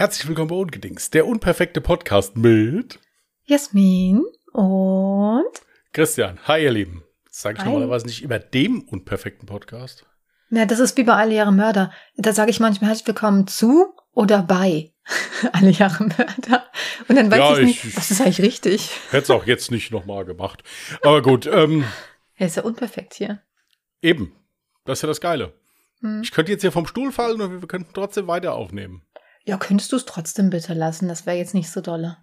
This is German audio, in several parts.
Herzlich willkommen bei Ungedings, der unperfekte Podcast mit Jasmin und Christian. Hi, ihr Lieben. Das sage ich Hi. normalerweise nicht über dem unperfekten Podcast. Na, das ist wie bei Alle Jahre Mörder. Da sage ich manchmal herzlich willkommen zu oder bei Alle Jahre Mörder. Und dann weiß Ja, ich nicht, ich- was ist eigentlich richtig. Hätte es auch jetzt nicht nochmal gemacht. Aber gut, ähm, Er ist ja unperfekt hier. eben. Das ist ja das Geile. Hm. Ich könnte jetzt hier vom Stuhl fallen und wir könnten trotzdem weiter aufnehmen. Ja, könntest du es trotzdem bitte lassen? Das wäre jetzt nicht so dolle.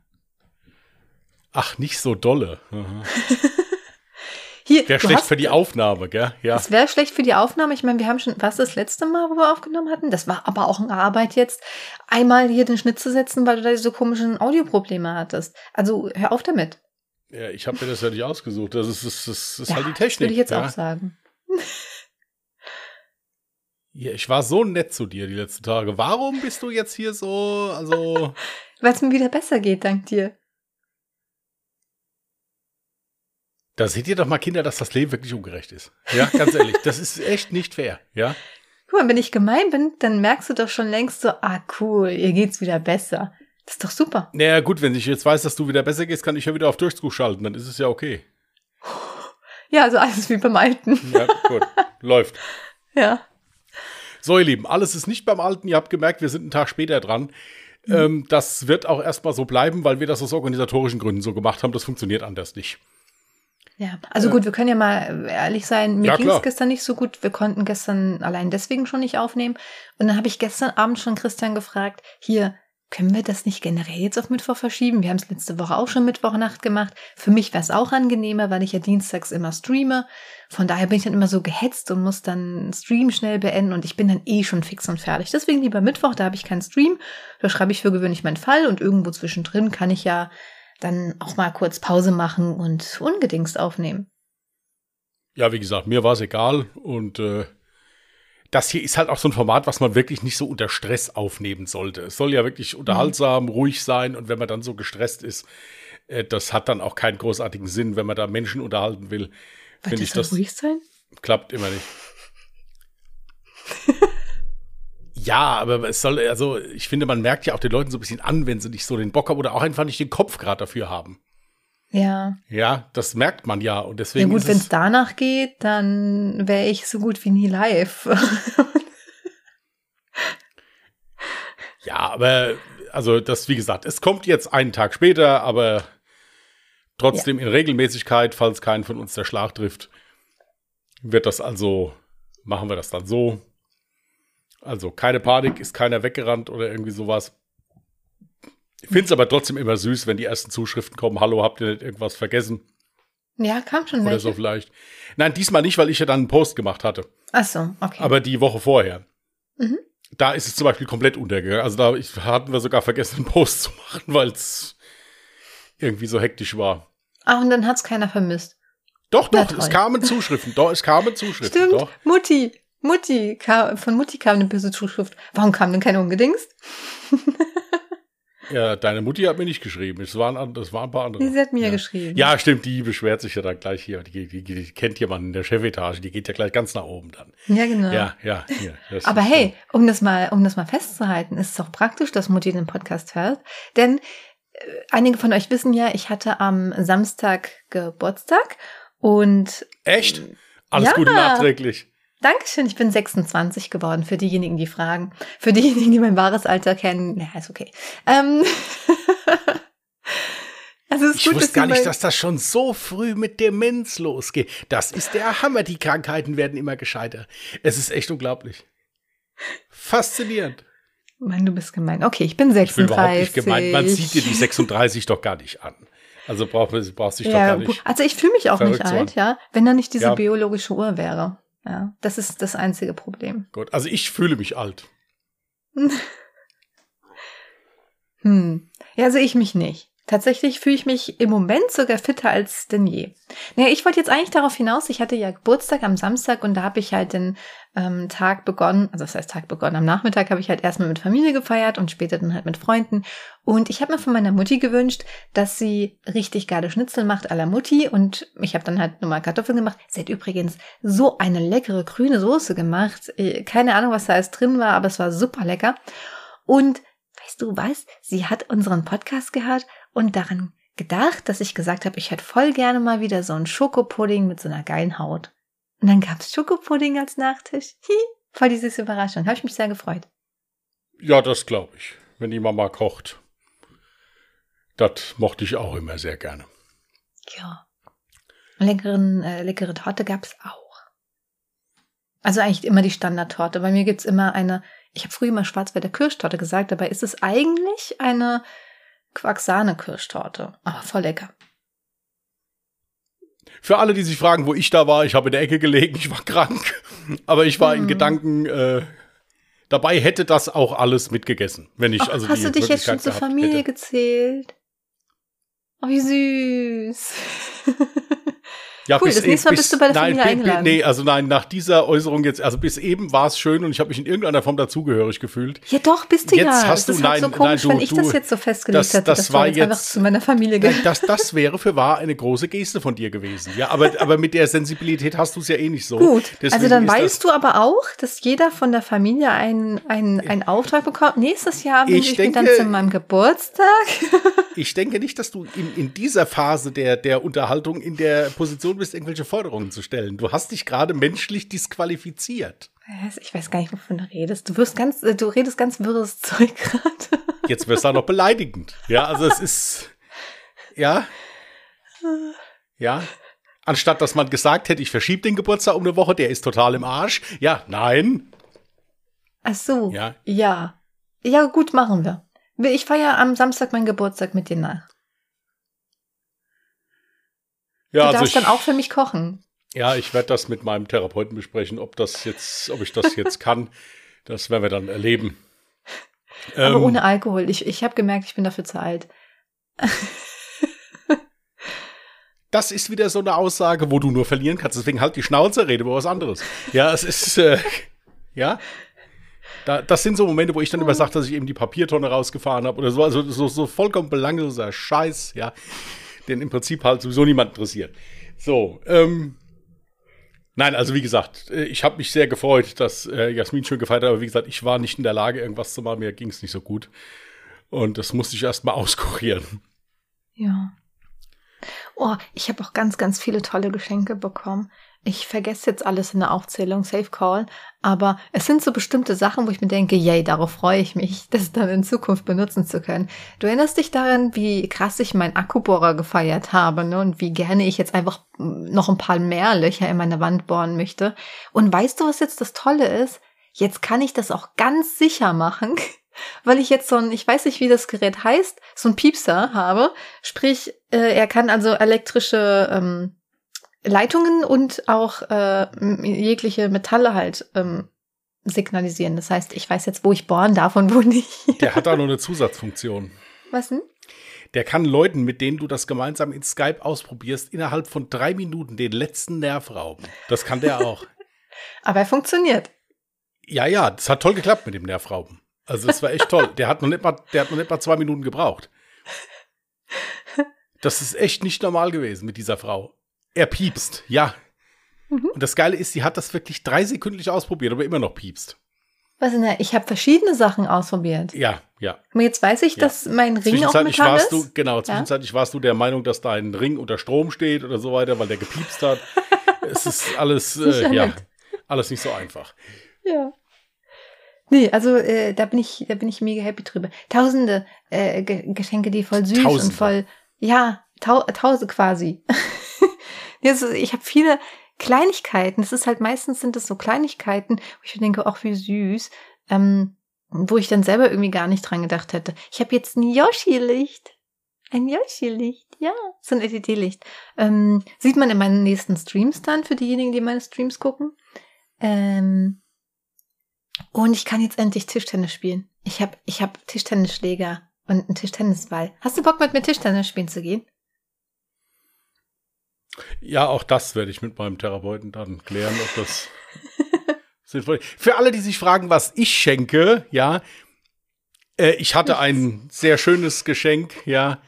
Ach, nicht so dolle. Hier, Wäre schlecht hast- für die Aufnahme, gell? Ja. Es wäre schlecht für die Aufnahme. Ich meine, wir haben schon, was das letzte Mal, wo wir aufgenommen hatten? Das war aber auch eine Arbeit jetzt, einmal hier den Schnitt zu setzen, weil du da diese komischen Audioprobleme hattest. Also hör auf damit. ja ich habe mir das ja nicht ausgesucht. Das ist, das ist, das ist Ja, halt die Das Technik. würde ich jetzt ja. auch sagen. Ich war so nett zu dir die letzten Tage. Warum bist du jetzt hier so, also. Weil es mir wieder besser geht, dank dir. Da seht ihr doch mal, Kinder, dass das Leben wirklich ungerecht ist. Ja, ganz ehrlich, das ist echt nicht fair. Ja, Guck mal, wenn ich gemein bin, dann merkst du doch schon längst so, ah cool, ihr geht's wieder besser. Das ist doch super. naja, gut, wenn ich jetzt weiß, dass du wieder besser gehst, kann ich ja wieder auf Durchzug schalten, dann ist es ja okay. Ja, also alles wie beim Alten. Ja, gut, läuft. Ja. So, ihr Lieben, alles ist nicht beim Alten. Ihr habt gemerkt, wir sind einen Tag später dran. Ähm, das wird auch erstmal so bleiben, weil wir das aus organisatorischen Gründen so gemacht haben. Das funktioniert anders nicht. Ja, also gut, wir können ja mal ehrlich sein. Mir Ja, ging's klar. gestern nicht so gut. Wir konnten gestern allein deswegen schon nicht aufnehmen. Und dann habe ich gestern Abend schon Christian gefragt, hier, können wir das nicht generell jetzt auf Mittwoch verschieben? Wir haben es letzte Woche auch schon Mittwochnacht gemacht. Für mich wäre es auch angenehmer, weil ich ja dienstags immer streame. Von daher bin ich dann immer so gehetzt und muss dann einen Stream schnell beenden und ich bin dann eh schon fix und fertig. Deswegen lieber Mittwoch, da habe ich keinen Stream. Da schreibe ich für gewöhnlich meinen Fall und irgendwo zwischendrin kann ich ja dann auch mal kurz Pause machen und ungedingst aufnehmen. Ja, wie gesagt, mir war es egal. Und äh, das hier ist halt auch so ein Format, was man wirklich nicht so unter Stress aufnehmen sollte. Es soll ja wirklich unterhaltsam, ruhig sein. Und wenn man dann so gestresst ist, äh, das hat dann auch keinen großartigen Sinn, wenn man da Menschen unterhalten will. Finde ich das ruhig sein? klappt immer nicht. ja, aber es soll, also ich finde, man merkt ja auch den Leuten so ein bisschen an, wenn sie nicht so den Bock haben oder auch einfach nicht den Kopf gerade dafür haben. Ja. Ja, das merkt man ja. Und Ja deswegen gut, ist wenn es, danach geht, dann wäre ich so gut wie nie live. Ja, aber also das, wie gesagt, es kommt jetzt einen Tag später, aber trotzdem in Regelmäßigkeit, falls keinen von uns der Schlag trifft, wird das also, machen wir das dann so. Also keine Panik, ist keiner weggerannt oder irgendwie sowas. Ich finde es aber trotzdem immer süß, wenn die ersten Zuschriften kommen. Hallo, habt ihr nicht irgendwas vergessen? ja, kam schon Oder welche. so vielleicht. Nein, diesmal nicht, weil ich ja dann einen Post gemacht hatte. Ach so, okay. Aber die Woche vorher. Mhm. Da ist es zum Beispiel komplett untergegangen. Also da ich, hatten wir sogar vergessen, einen Post zu machen, weil es irgendwie so hektisch war. Ach, und dann hat's keiner vermisst. Doch, doch, es kamen Zuschriften. Doch, es kamen Zuschriften. Stimmt, Doch. Mutti. Mutti, kam, von Mutti kam eine böse Zuschrift. Warum kam denn keine Ungedingst? Ja, deine Mutti hat mir nicht geschrieben. Es waren, das waren ein paar andere. Sie hat mir ja. geschrieben. Ja, stimmt, die beschwert sich ja dann gleich hier. Die, die, die kennt jemanden in der Chefetage, die geht ja gleich ganz nach oben dann. Ja, genau. Ja, ja, ja. Aber hey, um das mal, um das mal festzuhalten, ist es auch praktisch, dass Mutti den Podcast hört. Denn äh, einige von euch wissen ja, ich hatte am Samstag Geburtstag und Echt? Alles Ja. Gute nachträglich. Dankeschön, ich bin 26 geworden, für diejenigen, die fragen. Für diejenigen, die mein wahres Alter kennen, na, ist okay. Ähm, also es ist Ich gut, wusste gar nicht, dass das schon so früh mit Demenz losgeht. Das ist der Hammer. Die Krankheiten werden immer gescheiter. Es ist echt unglaublich. Faszinierend. Mann, du bist gemein. Okay, ich bin Ich bin 36. überhaupt nicht gemeint. Man sieht dir die 36 doch gar nicht an. Also brauchst du brauchst dich doch ja, gar nicht. also ich fühle mich auch nicht alt, ja, wenn da nicht diese Ja. biologische Uhr wäre. Ja, das ist das einzige Problem. Gut, also ich fühle mich alt. Hm. Ja, also ich mich nicht. Tatsächlich fühle ich mich im Moment sogar fitter als denn je. Naja, ich wollte jetzt eigentlich darauf hinaus, ich hatte ja Geburtstag am Samstag und da habe ich halt den ähm, Tag begonnen, also das heißt Tag begonnen, am Nachmittag habe ich halt erstmal mit Familie gefeiert und später dann halt mit Freunden. Und ich habe mir von meiner Mutti gewünscht, dass sie richtig geile Schnitzel macht à la Mutti und ich habe dann halt nochmal Kartoffeln gemacht. Sie hat übrigens so eine leckere grüne Soße gemacht. Äh, Keine Ahnung, was da alles drin war, aber es war super lecker. Und weißt du was? Sie hat unseren Podcast gehört und daran gedacht, dass ich gesagt habe, ich hätte voll gerne mal wieder so einen Schokopudding mit so einer geilen Haut. Und dann gab's Schokopudding als Nachtisch. Hi, voll die süße Überraschung. Habe ich mich sehr gefreut. Ja, das glaube ich. Wenn die Mama kocht. Das mochte ich auch immer sehr gerne. Ja. Leckeren, äh, leckere Torte gab's auch. Also eigentlich immer die Standardtorte. Bei mir gibt's immer eine, ich habe früher immer Schwarzwälder Kirschtorte gesagt, dabei ist es eigentlich eine Quarksahne-Kirschtorte. Aber voll lecker. Für alle, die sich fragen, wo ich da war, ich habe in der Ecke gelegen, ich war krank, aber ich war in Mhm. Gedanken äh, dabei, hätte das auch alles mitgegessen, wenn ich Och, also hast du dich jetzt schon zur Familie hätte. gezählt? Oh, wie süß. Ja, Cool, das nächste Mal bist du bei der nein, Familie eingeladen. Nee, also nein, nach dieser Äußerung jetzt, also bis eben war es schön und ich habe mich in irgendeiner Form dazugehörig gefühlt. ja, doch, bist du Jetzt ja. hast das du- ist halt nein, so komisch, nein, du- wenn ich du- das jetzt so festgelegt das- hätte, das dass war du jetzt einfach jetzt- zu meiner Familie Nein, gehörst. das, das wäre für wahr eine große Geste von dir gewesen. Ja, aber, aber mit der Sensibilität hast du es ja eh nicht so. Gut, Deswegen also dann weißt du aber auch, dass jeder von der Familie einen, einen, einen Auftrag bekommt. Nächstes Jahr wünsche Ich ich, mir dann denke- zu meinem Geburtstag. Ich denke nicht, dass du in, in dieser Phase der, der Unterhaltung in der Position bist, irgendwelche Forderungen zu stellen. Du hast dich gerade menschlich disqualifiziert. Ich weiß gar nicht, wovon du redest. Du wirst ganz, äh, du redest ganz wirres Zeug gerade. Jetzt wirst du auch noch beleidigend. Ja, also es ist. Ja. Ja. Anstatt dass man gesagt hätte, ich verschiebe den Geburtstag um eine Woche, der ist total im Arsch. Ja, nein. Ach so. Ja. Ja. Ja, gut, machen wir. Ich feiere am Samstag meinen Geburtstag mit dir nach. Ja, du also darfst ich, dann auch für mich kochen. ja, ich werde das mit meinem Therapeuten besprechen, ob das jetzt, ob ich das jetzt kann. Das werden wir dann erleben. Aber Ähm, ohne Alkohol. Ich, ich habe gemerkt, ich bin dafür zu alt. das ist wieder so eine Aussage, wo du nur verlieren kannst. Deswegen halt die Schnauze, rede über was anderes. Ja, es ist, äh, ja. Da, das sind so Momente, wo ich dann immer sage, dass ich eben die Papiertonne rausgefahren habe oder so. Also so, so vollkommen belangloser Scheiß, ja. Den im Prinzip halt sowieso niemand interessiert. So, ähm. Nein, also wie gesagt, äh, ich habe mich sehr gefreut, dass äh, Jasmin schön gefeiert hat, aber wie gesagt, ich war nicht in der Lage, irgendwas zu machen, mir ging es nicht so gut. Und das musste ich erst mal auskurieren. Ja. Oh, ich habe auch ganz, ganz viele tolle Geschenke bekommen. Ich vergesse jetzt alles in der Aufzählung, Safe Call, aber es sind so bestimmte Sachen, wo ich mir denke, yay, darauf freue ich mich, das dann in Zukunft benutzen zu können. Du erinnerst dich daran, wie krass ich meinen Akkubohrer gefeiert habe, ne? Und wie gerne ich jetzt einfach mm, noch ein paar mehr Löcher in meine Wand bohren möchte. Und weißt du, was jetzt das Tolle ist? Jetzt kann ich das auch ganz sicher machen, weil ich jetzt so ein, ich weiß nicht, wie das Gerät heißt, so ein Piepser habe. Sprich, äh, er kann also elektrische ähm, Leitungen und auch äh, jegliche Metalle halt ähm, signalisieren. Das heißt, ich weiß jetzt, wo ich bohren darf und wo nicht. Der hat da noch eine Zusatzfunktion. Was denn? Der kann Leuten, mit denen du das gemeinsam in Skype ausprobierst, innerhalb von drei Minuten den letzten Nerv rauben. Das kann der auch. Aber er funktioniert. ja, ja, das hat toll geklappt mit dem Nervrauben. Also das war echt toll. Der hat noch nicht mal, der hat noch nicht mal zwei Minuten gebraucht. Das ist echt nicht normal gewesen mit dieser Frau. Er piepst, ja. Mhm. Und das Geile ist, sie hat das wirklich drei sekündlich ausprobiert, aber immer noch piepst. Was denn? da? Ich habe verschiedene Sachen ausprobiert. Ja, ja. Und jetzt weiß ich, Ja. dass mein Ring auch Metall warst ist. du, genau, zwischenzeitlich warst du der Meinung, dass dein Ring unter Strom steht oder so weiter, weil der gepiepst hat. es ist alles, äh, ja, nicht. alles nicht so einfach. Ja. Nee, also äh, da bin ich, da bin ich mega happy drüber. Tausende äh, Ge Geschenke, die voll süß Tausende. und voll, ja, tau tausend quasi. Ich habe viele Kleinigkeiten. Es ist halt meistens sind es so Kleinigkeiten, wo ich denke, ach wie süß, ähm, wo ich dann selber irgendwie gar nicht dran gedacht hätte. Ich habe jetzt ein Yoshi-Licht. Ein Yoshi-Licht, ja, so ein LED-Licht. Ähm, sieht man in meinen nächsten Streams dann, für diejenigen, die meine Streams gucken. Ähm, und ich kann jetzt endlich Tischtennis spielen. Ich habe ich hab Tischtennisschläger und einen Tischtennisball. Hast du Bock mit mir Tischtennis spielen zu gehen? Ja, auch das werde ich mit meinem Therapeuten dann klären, ob das sinnvoll ist. Für alle, die sich fragen, was ich schenke, ja, äh, ich hatte ein sehr schönes Geschenk, ja.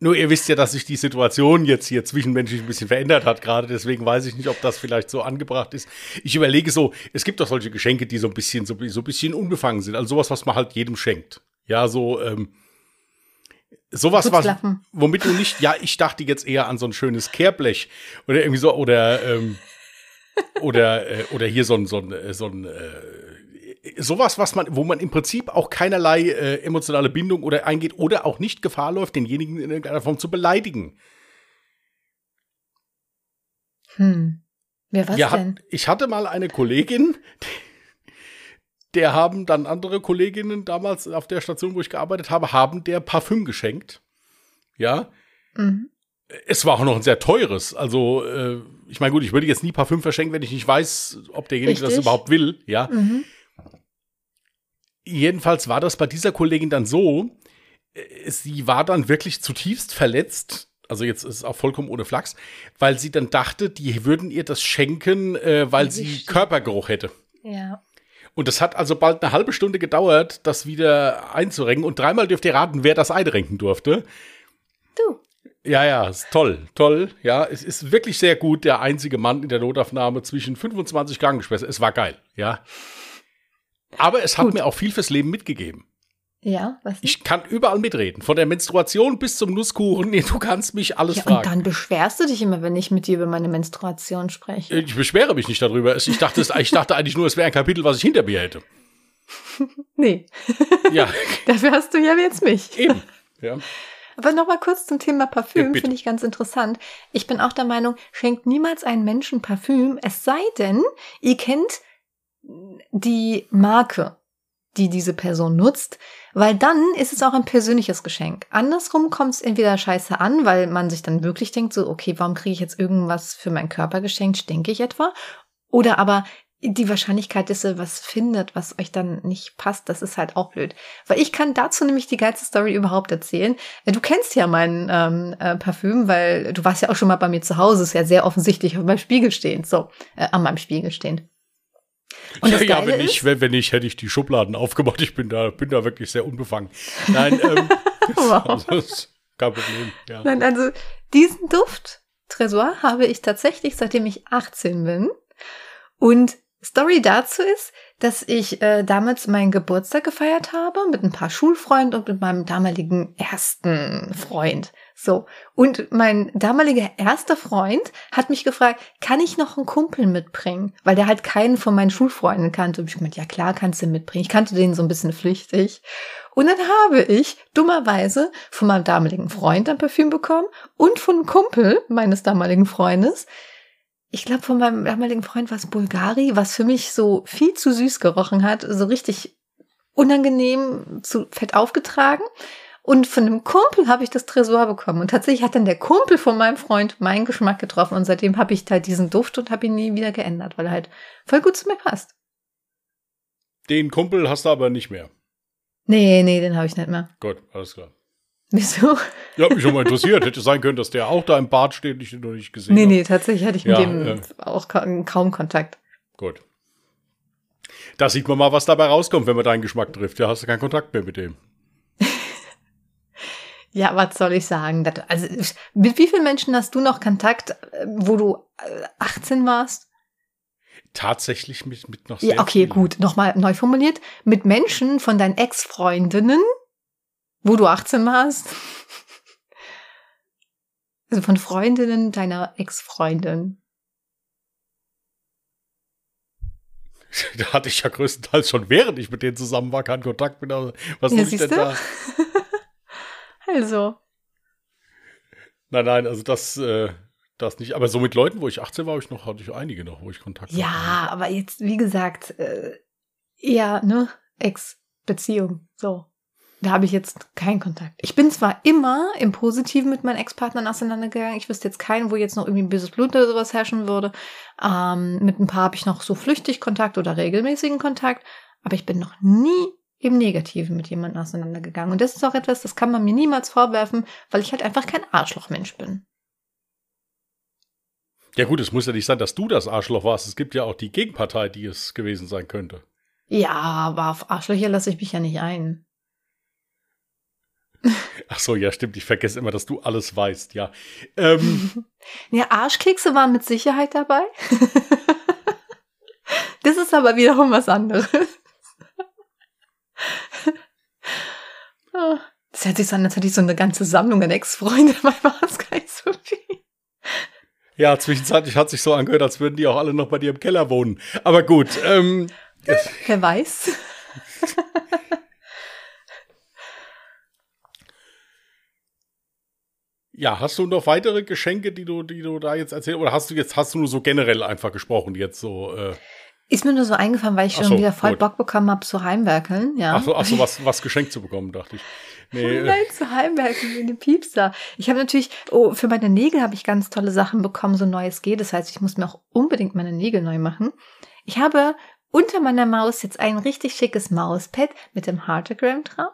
Nur ihr wisst ja, dass sich die Situation jetzt hier zwischenmenschlich ein bisschen verändert hat gerade, deswegen weiß ich nicht, ob das vielleicht so angebracht ist. Ich überlege so, es gibt doch solche Geschenke, die so ein bisschen, so, so ein bisschen unbefangen sind, also sowas, was man halt jedem schenkt. Ja, so, ähm, sowas, was, womit du nicht, ja, ich dachte jetzt eher an so ein schönes Kehrblech oder irgendwie so, oder, ähm, oder, äh, oder hier so ein, so ein, äh, so ein, äh, sowas, was man, wo man im Prinzip auch keinerlei äh, emotionale Bindung oder eingeht oder auch nicht Gefahr läuft, denjenigen in irgendeiner Form zu beleidigen. Hm. Wer was ja, denn? Ich hatte mal eine Kollegin, der haben dann andere Kolleginnen damals auf der Station, wo ich gearbeitet habe, haben der Parfüm geschenkt. Ja. Mhm. Es war auch noch ein sehr teures. Also, äh, ich meine, gut, ich würde jetzt nie Parfüm verschenken, wenn ich nicht weiß, ob derjenige Richtig. das überhaupt will. Ja. Mhm. Jedenfalls war das bei dieser Kollegin dann so, äh, sie war dann wirklich zutiefst verletzt. Also jetzt ist es auch vollkommen ohne Flachs, weil sie dann dachte, die würden ihr das schenken, äh, weil sie Körpergeruch hätte. Ja. Und es hat also bald eine halbe Stunde gedauert, das wieder einzurenken. Und dreimal dürft ihr raten, wer das einrenken durfte. Du. Ja, ja, ist toll, toll. Ja, es ist wirklich sehr gut. Der einzige Mann in der Notaufnahme zwischen 25 Krankenschwestern. Es war geil, ja. Aber es hat gut. mir auch viel fürs Leben mitgegeben. Ja, was? Nicht? Ich kann überall mitreden. Von der Menstruation bis zum Nusskuchen. Nee, du kannst mich alles ja, fragen. Und dann beschwerst du dich immer, wenn ich mit dir über meine Menstruation spreche. Ich beschwere mich nicht darüber. Ich dachte, ich dachte eigentlich nur, es wäre ein Kapitel, was ich hinter mir hätte. Nee. Ja. Dafür hast du ja jetzt mich. Eben. Ja. Aber nochmal kurz zum Thema Parfüm, ja, finde ich ganz interessant. Ich bin auch der Meinung, schenkt niemals einen Menschen Parfüm, es sei denn, ihr kennt die Marke, die diese Person nutzt. Weil dann ist es auch ein persönliches Geschenk. Andersrum kommt es entweder scheiße an, weil man sich dann wirklich denkt, so, okay, warum kriege ich jetzt irgendwas für meinen Körper geschenkt? Stinke ich etwa? Oder aber die Wahrscheinlichkeit, dass ihr was findet, was euch dann nicht passt, das ist halt auch blöd. Weil ich kann dazu nämlich die geilste Story überhaupt erzählen. Äh, du kennst ja mein ähm, äh, Parfüm, weil du warst ja auch schon mal bei mir zu Hause, ist ja sehr offensichtlich auf meinem Spiegel stehend, so, äh, an meinem Spiegel stehend. Und ja, ja wenn, ich, wenn, wenn ich, hätte ich die Schubladen aufgemacht. Ich bin da, bin da wirklich sehr unbefangen. Nein, ähm, wow. also, kein Problem. Ja. Nein, also diesen Duft, Tresor, habe ich tatsächlich, seitdem ich 18 bin. Und Story dazu ist, dass ich äh, damals meinen Geburtstag gefeiert habe mit ein paar Schulfreunden und mit meinem damaligen ersten Freund. So. Und mein damaliger erster Freund hat mich gefragt, kann ich noch einen Kumpel mitbringen? Weil der halt keinen von meinen Schulfreunden kannte. Und ich meinte, ja klar, kannst du mitbringen. Ich kannte den so ein bisschen flüchtig. Und dann habe ich dummerweise von meinem damaligen Freund ein Parfüm bekommen und von einem Kumpel meines damaligen Freundes. Ich glaube, von meinem damaligen Freund war es Bulgari, was für mich so viel zu süß gerochen hat, so richtig unangenehm zu fett aufgetragen. Und von einem Kumpel habe ich das Tresor bekommen. Und tatsächlich hat dann der Kumpel von meinem Freund meinen Geschmack getroffen. Und seitdem habe ich halt diesen Duft und habe ihn nie wieder geändert, weil er halt voll gut zu mir passt. Den Kumpel hast du aber nicht mehr. Nee, nee, den habe ich nicht mehr. Gut, alles klar. Wieso? Ja, mich schon mal interessiert. Hätte sein können, dass der auch da im Bad steht ich den noch nicht gesehen habe. Nee, nee, tatsächlich hatte ich mit ja, dem äh, auch kaum Kontakt. Gut. Da sieht man mal, was dabei rauskommt, wenn man deinen Geschmack trifft. Ja, hast du keinen Kontakt mehr mit dem. Ja, was soll ich sagen? Also, mit wie vielen Menschen hast du noch Kontakt, äh, wo du 18 äh, warst? Tatsächlich mit, mit noch sehr Ja, okay, vielen. gut. Nochmal neu formuliert. Mit Menschen von deinen Ex-Freundinnen, wo du 18 warst. Also von Freundinnen deiner Ex-Freundin. Da hatte ich ja größtenteils schon, während ich mit denen zusammen war, keinen Kontakt mit. Was ja, ich denn da? Also. Nein, nein, also das, äh, das nicht. Aber so mit Leuten, wo ich 18 war, ich noch, hatte ich einige noch, wo ich Kontakt ja, hatte. Ja, aber jetzt, wie gesagt, äh, eher, ne, Ex-Beziehung, so. Da habe ich jetzt keinen Kontakt. Ich bin zwar immer im Positiven mit meinen Ex-Partnern auseinandergegangen. Ich wüsste jetzt keinen, wo jetzt noch irgendwie ein böses Blut oder sowas herrschen würde. Ähm, mit ein paar habe ich noch so flüchtig Kontakt oder regelmäßigen Kontakt. Aber ich bin noch nie im Negativen mit jemandem auseinandergegangen. Und das ist auch etwas, das kann man mir niemals vorwerfen, weil ich halt einfach kein Arschlochmensch bin. Ja gut, es muss ja nicht sein, dass du das Arschloch warst. Es gibt ja auch die Gegenpartei, die es gewesen sein könnte. Ja, aber auf Arschlöcher lasse ich mich ja nicht ein. Ach so, ja, stimmt. Ich vergesse immer, dass du alles weißt, ja. Ähm. ja, Arschkekse waren mit Sicherheit dabei. das ist aber wiederum was anderes. Das hört sich so an, als hätte ich so eine ganze Sammlung an Ex-Freunden. Dabei war es gar nicht so viel. Ja, zwischenzeitlich hat sich so angehört, als würden die auch alle noch bei dir im Keller wohnen. Aber gut. Ähm, Wer weiß. Ja, hast du noch weitere Geschenke, die du, die du da jetzt erzählst? Oder hast du jetzt, hast du nur so generell einfach gesprochen, jetzt so? Äh ist mir nur so eingefallen, weil ich schon so, wieder voll gut. Bock bekommen habe zu Heimwerkeln. Ja. Ach so, ach so was, was geschenkt zu bekommen, dachte ich. Nee, äh, Nein, zu Heimwerken wie eine Piepser. Ich habe natürlich, oh, für meine Nägel habe ich ganz tolle Sachen bekommen, so neues geht. Das heißt, ich muss mir auch unbedingt meine Nägel neu machen. Ich habe unter meiner Maus jetzt ein richtig schickes Mauspad mit dem Heartogram drauf.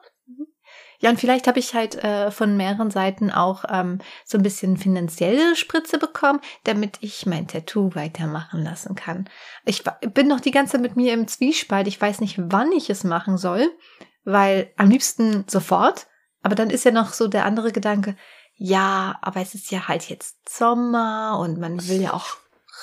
Ja, und vielleicht habe ich halt äh, von mehreren Seiten auch ähm, so ein bisschen finanzielle Spritze bekommen, damit ich mein Tattoo weitermachen lassen kann. Ich bin noch die ganze Zeit mit mir im Zwiespalt. Ich weiß nicht, wann ich es machen soll, weil am liebsten sofort. Aber dann ist ja noch so der andere Gedanke, ja, aber es ist ja halt jetzt Sommer und man will ja auch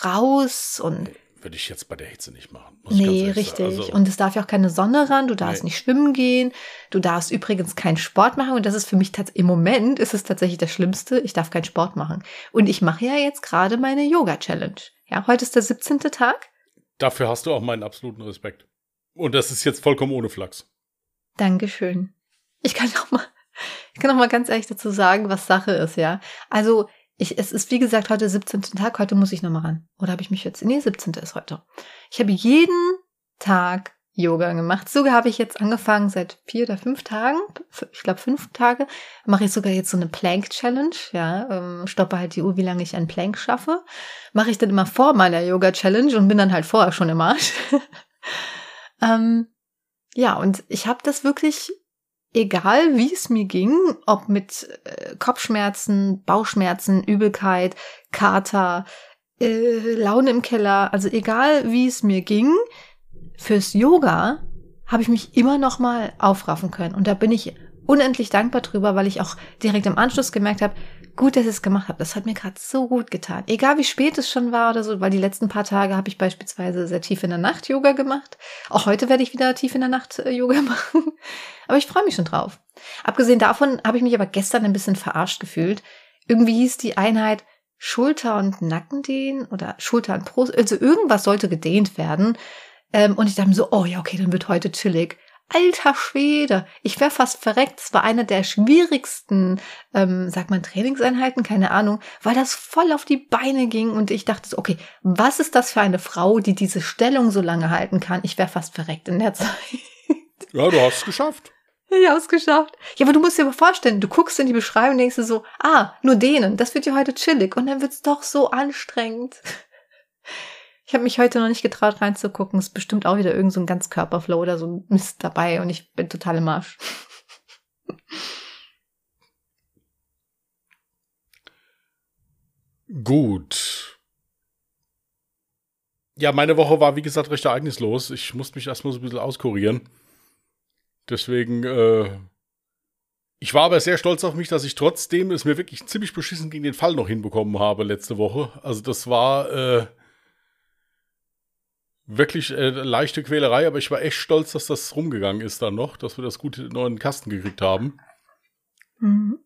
raus und würde ich jetzt bei der Hitze nicht machen. muss Nee, richtig. Also, und es darf ja auch keine Sonne ran, du darfst Nee. nicht schwimmen gehen, du darfst übrigens keinen Sport machen und das ist für mich tats- im Moment ist es tatsächlich das Schlimmste, ich darf keinen Sport machen. Und ich mache ja jetzt gerade meine Yoga-Challenge. Ja, heute ist der 17. Tag. dafür hast du auch meinen absoluten Respekt. Und das ist jetzt vollkommen ohne Flachs. Dankeschön. Ich kann auch mal, ich kann auch mal ganz ehrlich dazu sagen, was Sache ist, ja. Also, ich, es ist wie gesagt heute 17. Tag, heute muss ich nochmal ran. Oder habe ich mich jetzt, nee, 17. ist heute. Ich habe jeden Tag Yoga gemacht. Sogar habe ich jetzt angefangen seit vier oder fünf Tagen, ich glaube fünf Tage, mache ich sogar jetzt so eine Plank-Challenge, ja, ähm, stoppe halt die Uhr, wie lange ich einen Plank schaffe. Mache ich dann immer vor meiner Yoga-Challenge und bin dann halt vorher schon im Arsch. ähm, ja, und ich habe das wirklich, egal wie es mir ging, ob mit äh, Kopfschmerzen, Bauchschmerzen, Übelkeit, Kater, äh, Laune im Keller, also egal wie es mir ging, fürs Yoga habe ich mich immer noch mal aufraffen können. Und da bin ich unendlich dankbar drüber, weil ich auch direkt im Anschluss gemerkt habe, gut, dass ich es gemacht habe. Das hat mir gerade so gut getan. Egal wie spät es schon war oder so, weil die letzten paar Tage habe ich beispielsweise sehr tief in der Nacht Yoga gemacht. Auch heute werde ich wieder tief in der Nacht äh, Yoga machen. Aber ich freue mich schon drauf. Abgesehen davon habe ich mich aber gestern ein bisschen verarscht gefühlt. Irgendwie hieß die Einheit Schulter- und Nackendehnen oder Schulter- und Brust. Also irgendwas sollte gedehnt werden. Ähm, und ich dachte mir so, oh ja, okay, dann wird heute chillig. Alter Schwede, ich wäre fast verreckt. Es war eine der schwierigsten, ähm, sagt man, Trainingseinheiten, keine Ahnung, weil das voll auf die Beine ging und ich dachte so, okay, was ist das für eine Frau, die diese Stellung so lange halten kann? Ich wäre fast verreckt in der Zeit. Ja, du hast es geschafft. Ich hab's geschafft. Ja, aber du musst dir aber vorstellen, du guckst in die Beschreibung und denkst dir so, ah, nur denen, das wird ja heute chillig und dann wird's doch so anstrengend. Ich habe mich heute noch nicht getraut reinzugucken. Ist bestimmt auch wieder irgend so ein Ganzkörperflow oder so ein Mist dabei und ich bin total im Arsch. Gut. Ja, meine Woche war, wie gesagt, recht ereignislos. Ich musste mich erstmal so ein bisschen auskurieren. Deswegen, äh, ich war aber sehr stolz auf mich, dass ich trotzdem es mir wirklich ziemlich beschissen gegen den Fall noch hinbekommen habe letzte Woche. Also das war äh, wirklich äh, leichte Quälerei, aber ich war echt stolz, dass das rumgegangen ist dann noch, dass wir das gut in den neuen Kasten gekriegt haben. Mhm.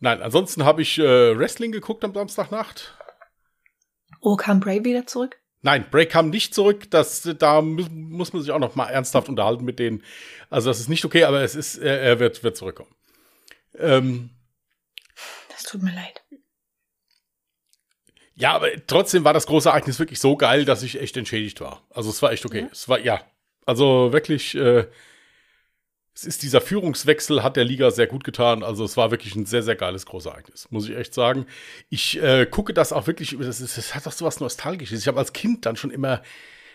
Nein, ansonsten habe ich äh, Wrestling geguckt am Samstagnacht. Oh, kam Bray wieder zurück? Nein, Break kam nicht zurück. Das, da mu muss man sich auch noch mal ernsthaft unterhalten mit denen. Also das ist nicht okay, aber es ist, er, er wird, wird zurückkommen. Ähm, Das tut mir leid. Ja, aber trotzdem war das große Ereignis wirklich so geil, dass ich echt entschädigt war. Also es war echt okay. Ja. Es war, ja, also wirklich, äh, es ist dieser Führungswechsel hat der Liga sehr gut getan. Also es war wirklich ein sehr, sehr geiles großes Ereignis, muss ich echt sagen. Ich äh, gucke das auch wirklich, das, ist, das hat doch so was Nostalgisches. Ich habe als Kind dann schon immer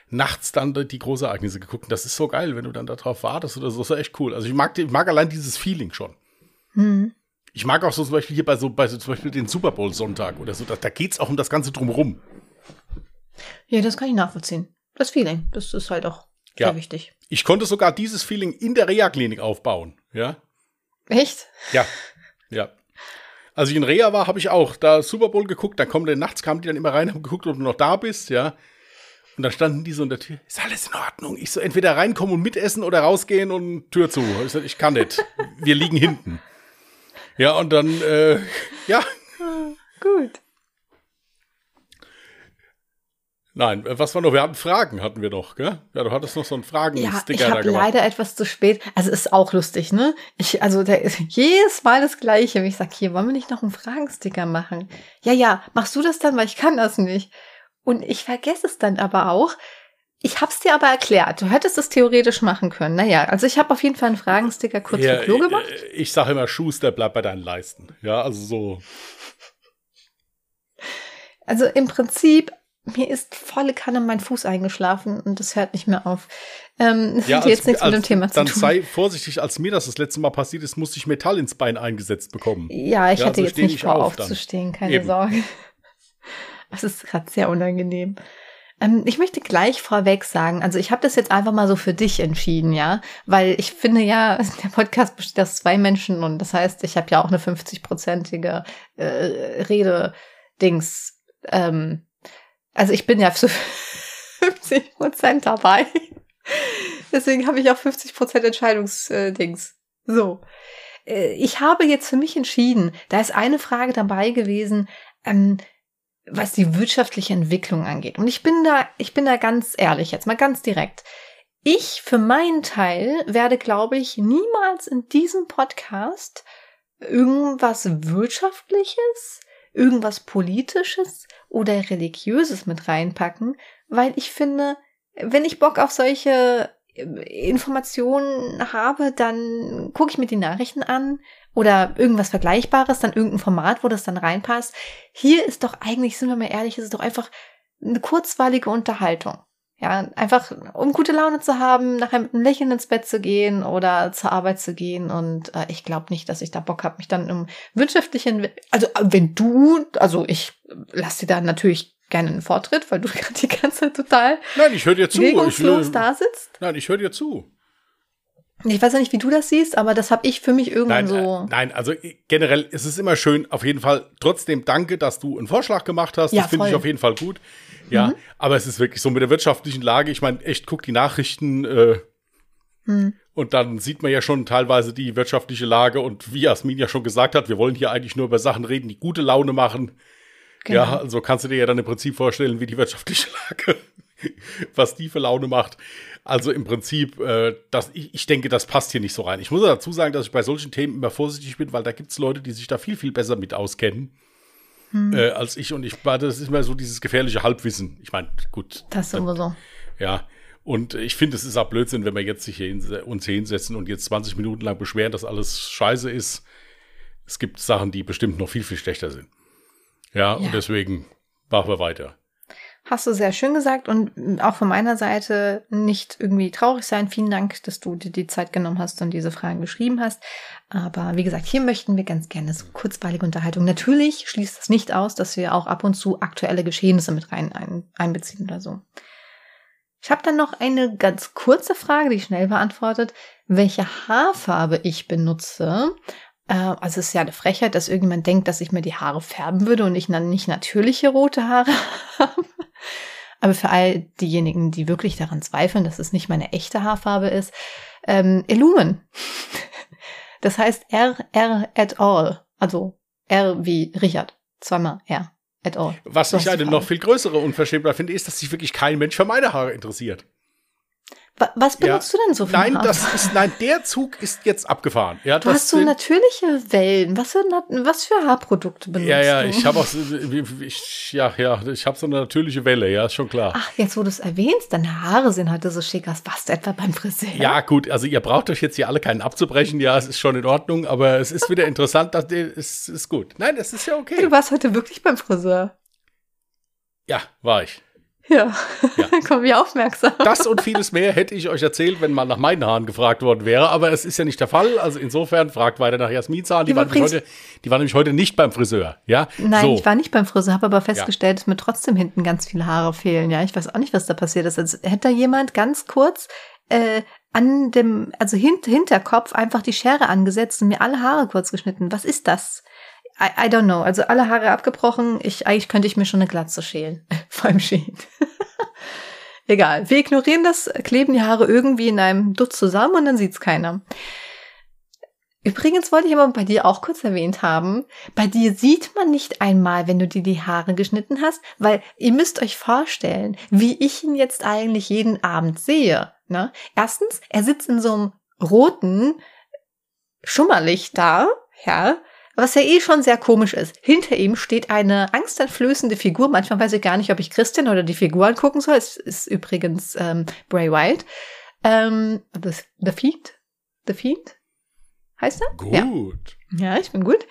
nachts dann die große Ereignisse geguckt. Und das ist so geil, wenn du dann darauf wartest oder so. Das ist echt cool. Also ich mag, ich mag allein dieses Feeling schon. Hm. Ich mag auch so zum Beispiel hier bei so, bei so zum Beispiel den Super Bowl Sonntag oder so. Da, da geht es auch um das Ganze drumherum. Ja, das kann ich nachvollziehen. Das Feeling, das ist halt auch Ja. sehr wichtig. Ich konnte sogar dieses Feeling in der Reha-Klinik aufbauen. Ja, Echt? ja, ja. Als ich in Reha war, habe ich auch da Super Bowl geguckt. Dann kommen die nachts kamen die dann immer rein, haben geguckt, ob du noch da bist. Ja. Und dann standen die so in der Tür, ist alles in Ordnung. Ich so, entweder reinkommen und mitessen oder rausgehen und Tür zu. Ich so, ich kann nicht. Wir liegen hinten. Ja, und dann, äh, ja. Gut. Nein, äh, was war noch? Wir hatten Fragen, hatten wir doch, gell? Ja, du hattest noch so einen Fragen-Sticker ja, ich habe leider etwas zu spät. Also ist auch lustig, ne? Ich, also der ist jedes Mal das Gleiche. Ich sag, hier, wollen wir nicht noch einen Fragensticker machen? Ja, ja, machst du das dann, weil ich kann das nicht. Und ich vergesse es dann aber auch. Ich hab's dir aber erklärt. Du hättest es theoretisch machen können. Naja, also ich habe auf jeden Fall einen Fragensticker kurz ja, für Klo gemacht. Ich, ich sage immer, Schuster, bleib bei deinen Leisten. Ja, also so. Also im Prinzip mir ist volle Kanne mein Fuß eingeschlafen und das hört nicht mehr auf. Ähm, das ja, hat als, jetzt nichts als, mit dem Thema zu dann tun. Dann sei vorsichtig, als mir das das letzte Mal passiert ist, musste ich Metall ins Bein eingesetzt bekommen. Ja, ich ja, hatte also jetzt nicht vor, auf aufzustehen, keine Eben. Sorge. Das ist gerade sehr unangenehm. Ähm, ich möchte gleich vorweg sagen, also ich habe das jetzt einfach mal so für dich entschieden, ja, weil ich finde ja, der Podcast besteht aus zwei Menschen und das heißt, ich habe ja auch eine 50-prozentige äh, Rede-Dings. Ähm, also ich bin ja zu 50 Prozent dabei. Deswegen habe ich auch 50 Prozent Entscheidungsdings. So. Äh, ich habe jetzt für mich entschieden, da ist eine Frage dabei gewesen, ähm, was die wirtschaftliche Entwicklung angeht. Und ich bin da, ich bin da ganz ehrlich jetzt mal ganz direkt. Ich für meinen Teil werde, glaube ich, niemals in diesem Podcast irgendwas Wirtschaftliches irgendwas Politisches oder Religiöses mit reinpacken, weil ich finde, wenn ich Bock auf solche äh, Informationen habe, dann gucke ich mir die Nachrichten an oder irgendwas Vergleichbares, dann irgendein Format, wo das dann reinpasst. Hier ist doch eigentlich, sind wir mal ehrlich, ist es doch einfach eine kurzweilige Unterhaltung. Ja, einfach um gute Laune zu haben, nachher mit einem Lächeln ins Bett zu gehen oder zur Arbeit zu gehen. Und äh, ich glaube nicht, dass ich da Bock habe, mich dann um wirtschaftlichen, also äh, wenn du, also ich lasse dir da natürlich gerne einen Vortritt, weil du gerade die ganze Zeit total Nein, ich höre dir zu. regungslos ich, da sitzt. Nein, ich höre dir zu. Ich weiß ja nicht, wie du das siehst, aber das habe ich für mich irgendwann nein, so. Äh, nein, also generell ist es immer schön. Auf jeden Fall trotzdem danke, dass du einen Vorschlag gemacht hast. Ja, das finde ich auf jeden Fall gut. Ja, mhm. aber es ist wirklich so mit der wirtschaftlichen Lage. Ich meine, echt, guck die Nachrichten äh, mhm. und dann sieht man ja schon teilweise die wirtschaftliche Lage. Und wie Jasmin ja schon gesagt hat, wir wollen hier eigentlich nur über Sachen reden, die gute Laune machen. Genau. Ja, also kannst du dir ja dann im Prinzip vorstellen, wie die wirtschaftliche Lage, was die für Laune macht. Also im Prinzip, äh, das, ich, ich denke, das passt hier nicht so rein. Ich muss dazu sagen, dass ich bei solchen Themen immer vorsichtig bin, weil da gibt es Leute, die sich da viel, viel besser mit auskennen hm. äh, als ich. Und ich war, das ist immer so dieses gefährliche Halbwissen. Ich meine, gut. Das ist immer so. Ja. Und ich finde, es ist auch Blödsinn, wenn wir jetzt sich hier uns hinsetzen und jetzt 20 Minuten lang beschweren, dass alles scheiße ist. Es gibt Sachen, die bestimmt noch viel, viel schlechter sind. Ja, ja. und deswegen machen wir weiter. Hast du sehr schön gesagt und auch von meiner Seite nicht irgendwie traurig sein. Vielen Dank, dass du dir die Zeit genommen hast und diese Fragen geschrieben hast. Aber wie gesagt, hier möchten wir ganz gerne so kurzweilige Unterhaltung. Natürlich schließt das nicht aus, dass wir auch ab und zu aktuelle Geschehnisse mit rein ein, einbeziehen oder so. Ich habe dann noch eine ganz kurze Frage, die schnell beantwortet. Welche Haarfarbe ich benutze? Äh, also es ist ja eine Frechheit, dass irgendjemand denkt, dass ich mir die Haare färben würde und ich dann nicht natürliche rote Haare habe. Aber für all diejenigen, die wirklich daran zweifeln, dass es nicht meine echte Haarfarbe ist, ähm, Illumen. Das heißt R, R at all. Also R wie Richard. Zweimal R at all. Was so ich eine noch viel größere Unverschämtheit finde, ist, dass sich wirklich kein Mensch für meine Haare interessiert. Was benutzt ja. du denn so für Nein, das ist, nein, der Zug ist jetzt abgefahren. Ja, du hast so natürliche Wellen. Was für, was für Haarprodukte benutzt ja, ja, du? ich habe auch, ich, ja, ja, ich habe so eine natürliche Welle, ja, ist schon klar. Ach, jetzt wo du es erwähnst, deine Haare sind heute so schick, als was etwa beim Friseur. Ja, gut, also ihr braucht euch jetzt hier alle keinen abzubrechen, ja, es ist schon in Ordnung, aber es ist wieder interessant, dass es ist gut. Nein, es ist ja okay. Du warst heute wirklich beim Friseur. Ja, war ich. Ja, ja. komm wie aufmerksam. Das und vieles mehr hätte ich euch erzählt, wenn mal nach meinen Haaren gefragt worden wäre, aber es ist ja nicht der Fall. Also insofern fragt weiter nach Jasmins Haaren. Die, war nämlich heute, die war nämlich heute nicht beim Friseur. Ja? Nein, so. ich war nicht beim Friseur, habe aber festgestellt, ja. dass mir trotzdem hinten ganz viele Haare fehlen. Ja, ich weiß auch nicht, was da passiert ist. Also hätte da jemand ganz kurz äh, an dem, also hint, Hinterkopf einfach die Schere angesetzt und mir alle Haare kurz geschnitten. Was ist das? I, I don't know. Also alle Haare abgebrochen. Ich, eigentlich könnte ich mir schon eine Glatze schälen. Vor allem schälen. Egal. Wir ignorieren das, kleben die Haare irgendwie in einem Dutz zusammen und dann sieht's keiner. Übrigens wollte ich aber bei dir auch kurz erwähnt haben, bei dir sieht man nicht einmal, wenn du dir die Haare geschnitten hast, weil ihr müsst euch vorstellen, wie ich ihn jetzt eigentlich jeden Abend sehe. Ne? Erstens, er sitzt in so einem roten Schummerlicht da, ja, was ja eh schon sehr komisch ist. Hinter ihm steht eine angsteinflößende Figur. Manchmal weiß ich gar nicht, ob ich Christian oder die Figur angucken soll. Es ist übrigens ähm, Bray Wyatt. Ähm, the, the Fiend? The Fiend? Heißt er? Gut. Ja, ja ich bin gut.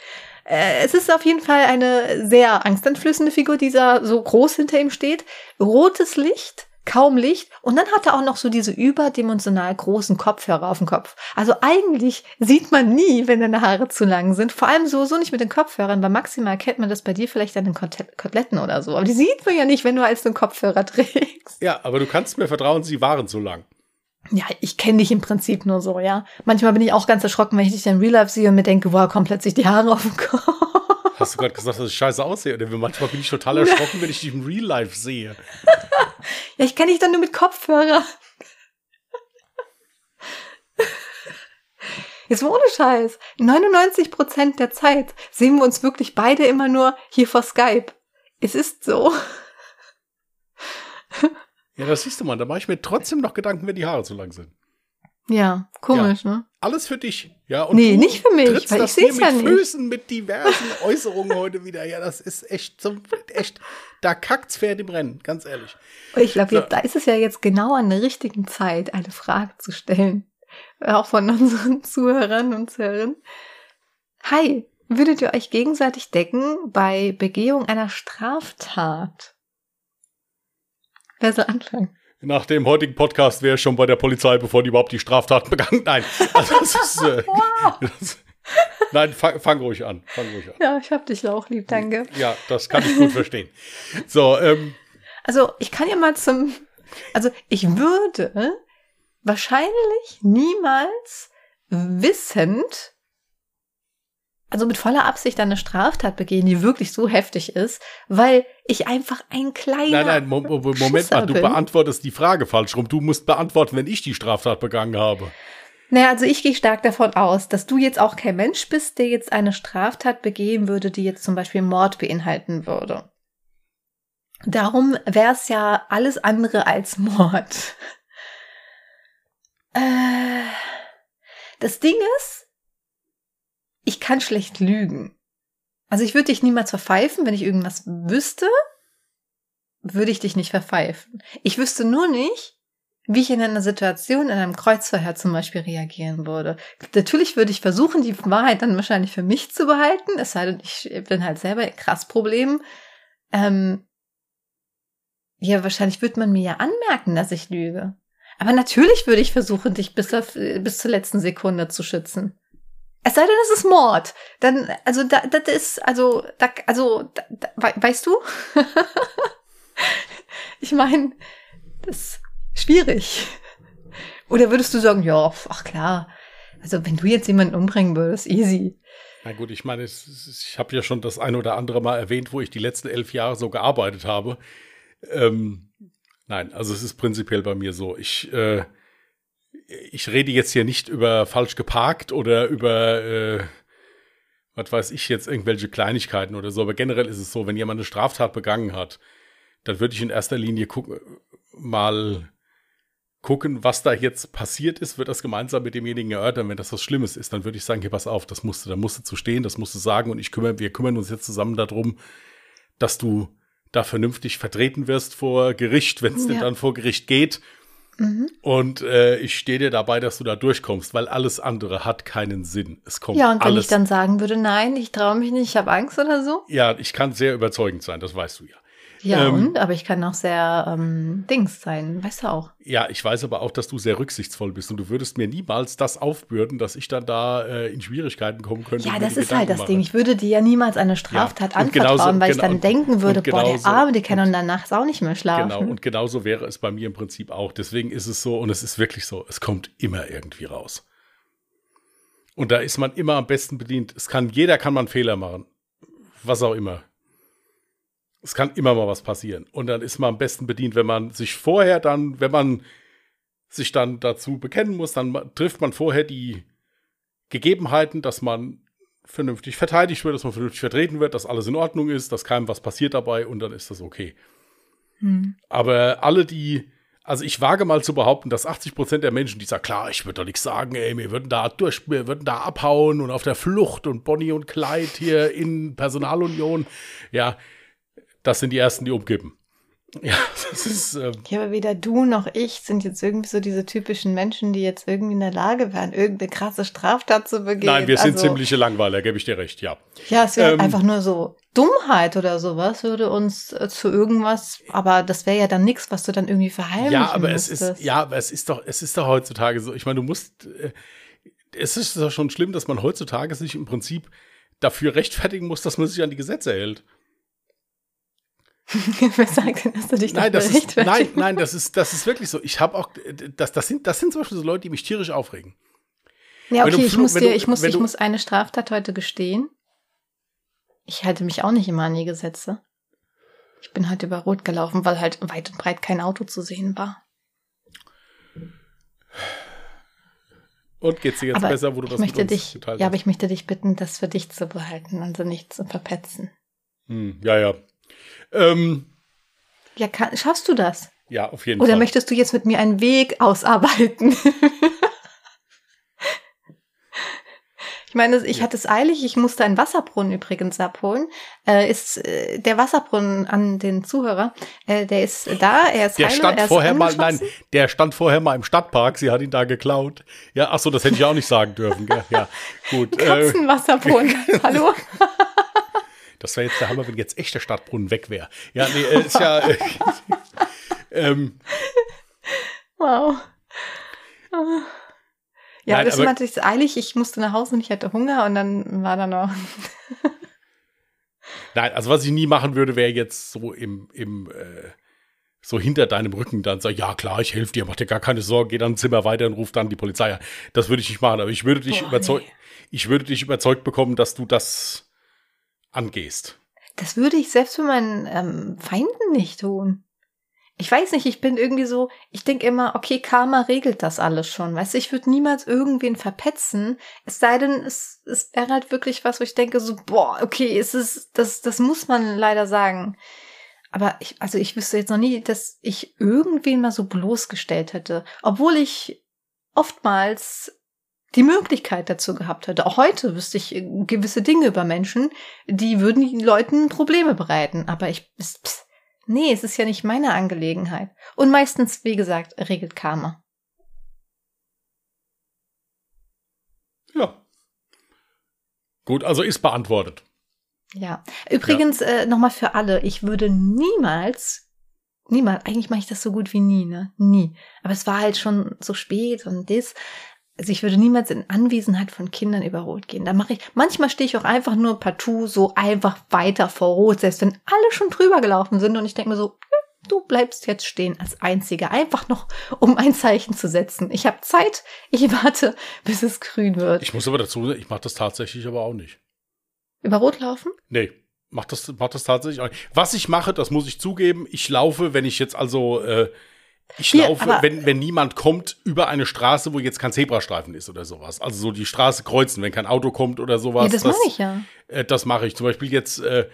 Äh, es ist auf jeden Fall eine sehr angsteinflößende Figur, die da so groß hinter ihm steht. Rotes Licht kaum Licht und dann hat er auch noch so diese überdimensional großen Kopfhörer auf dem Kopf. Also eigentlich sieht man nie, wenn deine Haare zu lang sind. Vor allem so, so nicht mit den Kopfhörern, weil maximal kennt man das bei dir vielleicht an den Koteletten oder so. Aber die sieht man ja nicht, wenn du als den Kopfhörer trägst. Ja, aber du kannst mir vertrauen, sie waren so lang. Ja, ich kenne dich im Prinzip nur so, ja. Manchmal bin ich auch ganz erschrocken, wenn ich dich in Real Life sehe und mir denke, wow, kommen plötzlich die Haare auf dem Kopf. Hast du gerade gesagt, dass ich scheiße aussehe? Oder manchmal bin ich total erschrocken, wenn ich dich im Real Life sehe. ja, ich kenne dich dann nur mit Kopfhörer. Jetzt mal ohne Scheiß. 99% der Zeit sehen wir uns wirklich beide immer nur hier vor Skype. Es ist so. Ja, das siehst du mal. Da mache ich mir trotzdem noch Gedanken, wenn die Haare zu lang sind. Ja, komisch, ja. ne? Alles für dich. Ja, und nee, nicht für mich, weil ich sehe es ja mit nicht. Füßen mit diversen Äußerungen heute wieder. Ja, das ist echt so, echt, da kackt's Pferd im Rennen, ganz ehrlich. Ich glaube, so. da ist es ja jetzt genau an der richtigen Zeit, eine Frage zu stellen. Auch von unseren Zuhörern und Zuhörern. Hi, würdet ihr euch gegenseitig decken bei Begehung einer Straftat? Wer soll anfangen? Nach dem heutigen Podcast wäre ich schon bei der Polizei, bevor die überhaupt die Straftat begangen. Nein, also das ist, äh, das, nein, fang, fang, ruhig an, fang ruhig an. Ja, ich hab dich auch lieb, danke. Ja, das kann ich gut verstehen. So, ähm, also ich kann ja mal zum, also ich würde wahrscheinlich niemals wissend also mit voller Absicht eine Straftat begehen, die wirklich so heftig ist, weil ich einfach ein kleiner. Nein, nein, Mo Mo Moment mal, du bin. beantwortest die Frage falsch rum. Du musst beantworten, wenn ich die Straftat begangen habe. Naja, also ich gehe stark davon aus, dass du jetzt auch kein Mensch bist, der jetzt eine Straftat begehen würde, die jetzt zum Beispiel Mord beinhalten würde. Darum wäre es ja alles andere als Mord. Äh, das Ding ist, ich kann schlecht lügen. Also ich würde dich niemals verpfeifen, wenn ich irgendwas wüsste, würde ich dich nicht verpfeifen. Ich wüsste nur nicht, wie ich in einer Situation, in einem Kreuzverhör zum Beispiel reagieren würde. Natürlich würde ich versuchen, die Wahrheit dann wahrscheinlich für mich zu behalten, es sei denn, ich bin halt selber krass Problem. Ähm, ja, wahrscheinlich würde man mir ja anmerken, dass ich lüge. Aber natürlich würde ich versuchen, dich bis, auf, bis zur letzten Sekunde zu schützen. Es sei denn, es ist Mord. Dann, also, da, das ist, also, da, also, da, da, weißt du? ich meine, das ist schwierig. Oder würdest du sagen, ja, ach klar, also wenn du jetzt jemanden umbringen würdest, easy. Na gut, ich meine, ich habe ja schon das ein oder andere Mal erwähnt, wo ich die letzten elf Jahre so gearbeitet habe. Ähm, nein, also es ist prinzipiell bei mir so. Ich, äh, ich rede jetzt hier nicht über falsch geparkt oder über, äh, was weiß ich jetzt, irgendwelche Kleinigkeiten oder so, aber generell ist es so, wenn jemand eine Straftat begangen hat, dann würde ich in erster Linie gucken, mal gucken, was da jetzt passiert ist, wird das gemeinsam mit demjenigen erörtern. Wenn das was Schlimmes ist, dann würde ich sagen, hier pass auf, das musst du, da musst du zu stehen, das musst du sagen und ich kümmere, wir kümmern uns jetzt zusammen darum, dass du da vernünftig vertreten wirst vor Gericht, wenn es ja. denn dann vor Gericht geht Mhm. Und äh, ich stehe dir dabei, dass du da durchkommst, weil alles andere hat keinen Sinn. Es kommt Ja, und wenn alles ich dann sagen würde, nein, ich traue mich nicht, ich habe Angst oder so? Ja, ich kann sehr überzeugend sein, das weißt du ja. Ja, ähm, und? Aber ich kann auch sehr ähm, Dings sein, weißt du auch. Ja, ich weiß aber auch, dass du sehr rücksichtsvoll bist und du würdest mir niemals das aufbürden, dass ich dann da äh, in Schwierigkeiten kommen könnte. Ja, das ist Gedanken halt das mache. Ding. Ich würde dir ja niemals eine Straftat ja, anvertrauen, genauso, weil ich dann denken würde, boah, der Arme, die kann und danach auch nicht mehr schlafen. Genau, und genauso wäre es bei mir im Prinzip auch. Deswegen ist es so, und es ist wirklich so, es kommt immer irgendwie raus. Und da ist man immer am besten bedient. Es kann, jeder kann man Fehler machen. Was auch immer. Es kann immer mal was passieren. Und dann ist man am besten bedient, wenn man sich vorher dann, wenn man sich dann dazu bekennen muss, dann trifft man vorher die Gegebenheiten, dass man vernünftig verteidigt wird, dass man vernünftig vertreten wird, dass alles in Ordnung ist, dass keinem was passiert dabei und dann ist das okay. Hm. Aber alle, die, also ich wage mal zu behaupten, dass 80 Prozent der Menschen, die sagen, klar, ich würde doch nichts sagen, ey, wir würden da durch, wir würden da abhauen und auf der Flucht und Bonnie und Clyde hier in Personalunion, ja, das sind die ersten, die umkippen. Ja, das ist. Ähm ja, aber weder du noch ich sind jetzt irgendwie so diese typischen Menschen, die jetzt irgendwie in der Lage wären, irgendeine krasse Straftat zu begehen. Nein, wir sind also, ziemliche Langweiler, gebe ich dir recht, ja. Ja, es wäre ähm, einfach nur so Dummheit oder sowas würde uns äh, zu irgendwas, aber das wäre ja dann nichts, was du dann irgendwie verheimlichen Ja, aber müsstest. es ist, ja, aber es ist doch, es ist doch heutzutage so. Ich meine, du musst, äh, es ist doch schon schlimm, dass man heutzutage sich im Prinzip dafür rechtfertigen muss, dass man sich an die Gesetze hält. Wer sagt denn, dass du dich nein, das ist, Nein, nein, das ist, das ist wirklich so. Ich habe auch, das, das, sind, das sind zum Beispiel so Leute, die mich tierisch aufregen. Ja, okay, ich muss dir, ich muss, ich muss eine Straftat heute gestehen. Ich halte mich auch nicht immer an die Gesetze. Ich bin heute über Rot gelaufen, weil halt weit und breit kein Auto zu sehen war. Und geht's dir jetzt aber besser, wo du das möchte mit dich, Ja, aber ich möchte dich bitten, das für dich zu behalten, also nicht zu verpetzen. Hm, ja, ja, ähm, ja, kann, schaffst du das? Ja, auf jeden Oder Fall. Oder möchtest du jetzt mit mir einen Weg ausarbeiten? ich meine, ich ja. hatte es eilig. Ich musste einen Wasserbrunnen übrigens abholen. Äh, ist äh, der Wasserbrunnen an den Zuhörer? Äh, der ist da. Er ist der heile, stand vorher mal. Nein, der stand vorher mal im Stadtpark. Sie hat ihn da geklaut. Ja, ach so, das hätte ich auch nicht sagen dürfen. Gell? Ja, gut. Katzenwasserbrunnen. Hallo. Das wäre jetzt der Hammer, wenn jetzt echt der Stadtbrunnen weg wäre. Ja, nee, äh, ist ja. Äh, ähm, wow. Ja, Nein, das war natürlich eilig. Ich musste nach Hause und ich hatte Hunger und dann war da noch. Nein, also was ich nie machen würde, wäre jetzt so im, im äh, so hinter deinem Rücken dann sagen, ja klar, ich helfe dir, mach dir gar keine Sorgen, geh dann ein Zimmer weiter und ruf dann die Polizei an. Das würde ich nicht machen, aber ich würde dich überzeugen, nee. ich würde dich überzeugt bekommen, dass du das angehst. Das würde ich selbst für meinen ähm, Feinden nicht tun. Ich weiß nicht, ich bin irgendwie so, ich denke immer, okay, Karma regelt das alles schon. Weißt du, ich würde niemals irgendwen verpetzen. Es sei denn, es, es wäre halt wirklich was, wo ich denke, so, boah, okay, es ist, das, das muss man leider sagen. Aber ich, also ich wüsste jetzt noch nie, dass ich irgendwen mal so bloßgestellt hätte. Obwohl ich oftmals die Möglichkeit dazu gehabt hätte. Auch heute wüsste ich äh, gewisse Dinge über Menschen, die würden den Leuten Probleme bereiten. Aber ich, pss, nee, es ist ja nicht meine Angelegenheit. Und meistens, wie gesagt, regelt Karma. Ja. Gut, also ist beantwortet. Ja. Übrigens, ja. äh, nochmal für alle, ich würde niemals, niemals, eigentlich mache ich das so gut wie nie, ne? Nie. Aber es war halt schon so spät und das. Also ich würde niemals in Anwesenheit von Kindern über Rot gehen. Da mache ich, manchmal stehe ich auch einfach nur partout so einfach weiter vor Rot, selbst wenn alle schon drüber gelaufen sind und ich denke mir so, du bleibst jetzt stehen als Einziger, einfach noch, um ein Zeichen zu setzen. Ich habe Zeit, ich warte, bis es grün wird. Ich muss aber dazu sagen, ich mache das tatsächlich aber auch nicht. Über Rot laufen? Nee, mach das, mach das tatsächlich auch nicht. Was ich mache, das muss ich zugeben, ich laufe, wenn ich jetzt also äh, ich Hier, laufe, wenn, wenn niemand kommt, über eine Straße, wo jetzt kein Zebrastreifen ist oder sowas. Also so die Straße kreuzen, wenn kein Auto kommt oder sowas. Ja, das, das mache ich ja. Äh, das mache ich. Zum Beispiel jetzt, äh,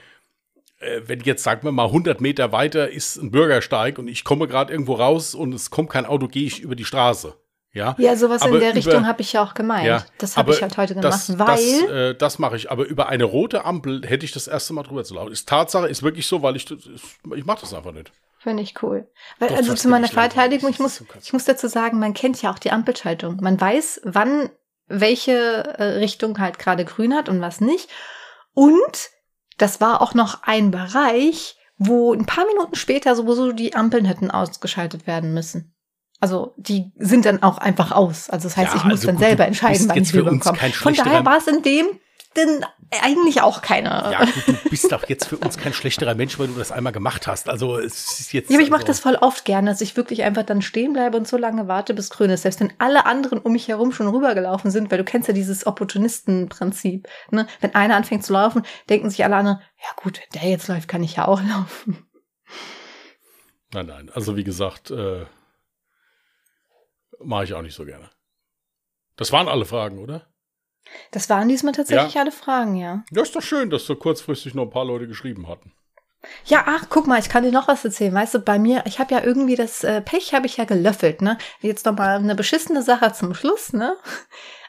äh wenn jetzt, sagen wir mal, 100 Meter weiter ist ein Bürgersteig und ich komme gerade irgendwo raus und es kommt kein Auto, gehe ich über die Straße. Ja, ja sowas aber in der über, Richtung habe ich ja auch gemeint. Ja, das habe ich halt heute gemacht, das, weil. Das, äh, das mache ich. Aber über eine rote Ampel hätte ich das erste Mal drüber zu laufen. Ist Tatsache, ist wirklich so, weil ich, ich mache das einfach nicht. Finde ich cool. Weil, also zu meiner Verteidigung, ich muss, ich muss dazu sagen, man kennt ja auch die Ampelschaltung. Man weiß, wann welche äh, Richtung halt gerade grün hat und was nicht. Und das war auch noch ein Bereich, wo ein paar Minuten später sowieso die Ampeln hätten ausgeschaltet werden müssen. Also die sind dann auch einfach aus. Also das heißt, ja, ich muss also dann gut, selber entscheiden, wann ich rüberkomme. Von daher war es in dem denn eigentlich auch keine. Ja, gut, du bist doch jetzt für uns kein schlechterer Mensch, weil du das einmal gemacht hast. Also es ist jetzt. Ja, aber ich mache also, das voll oft gerne, dass ich wirklich einfach dann stehen bleibe und so lange warte, bis grün ist. Selbst wenn alle anderen um mich herum schon rübergelaufen sind, weil du kennst ja dieses Opportunistenprinzip. Ne? Wenn einer anfängt zu laufen, denken sich alle anderen, ja gut, wenn der jetzt läuft, kann ich ja auch laufen. Nein, nein. Also wie gesagt, äh, mache ich auch nicht so gerne. Das waren alle Fragen, oder? Das waren diesmal tatsächlich alle Fragen, ja. Ja, ist doch schön, dass so kurzfristig noch ein paar Leute geschrieben hatten. Ja, ach, guck mal, ich kann dir noch was erzählen. Weißt du, bei mir, ich habe ja irgendwie das äh, Pech, habe ich ja gelöffelt, ne? Jetzt noch mal eine beschissene Sache zum Schluss, ne?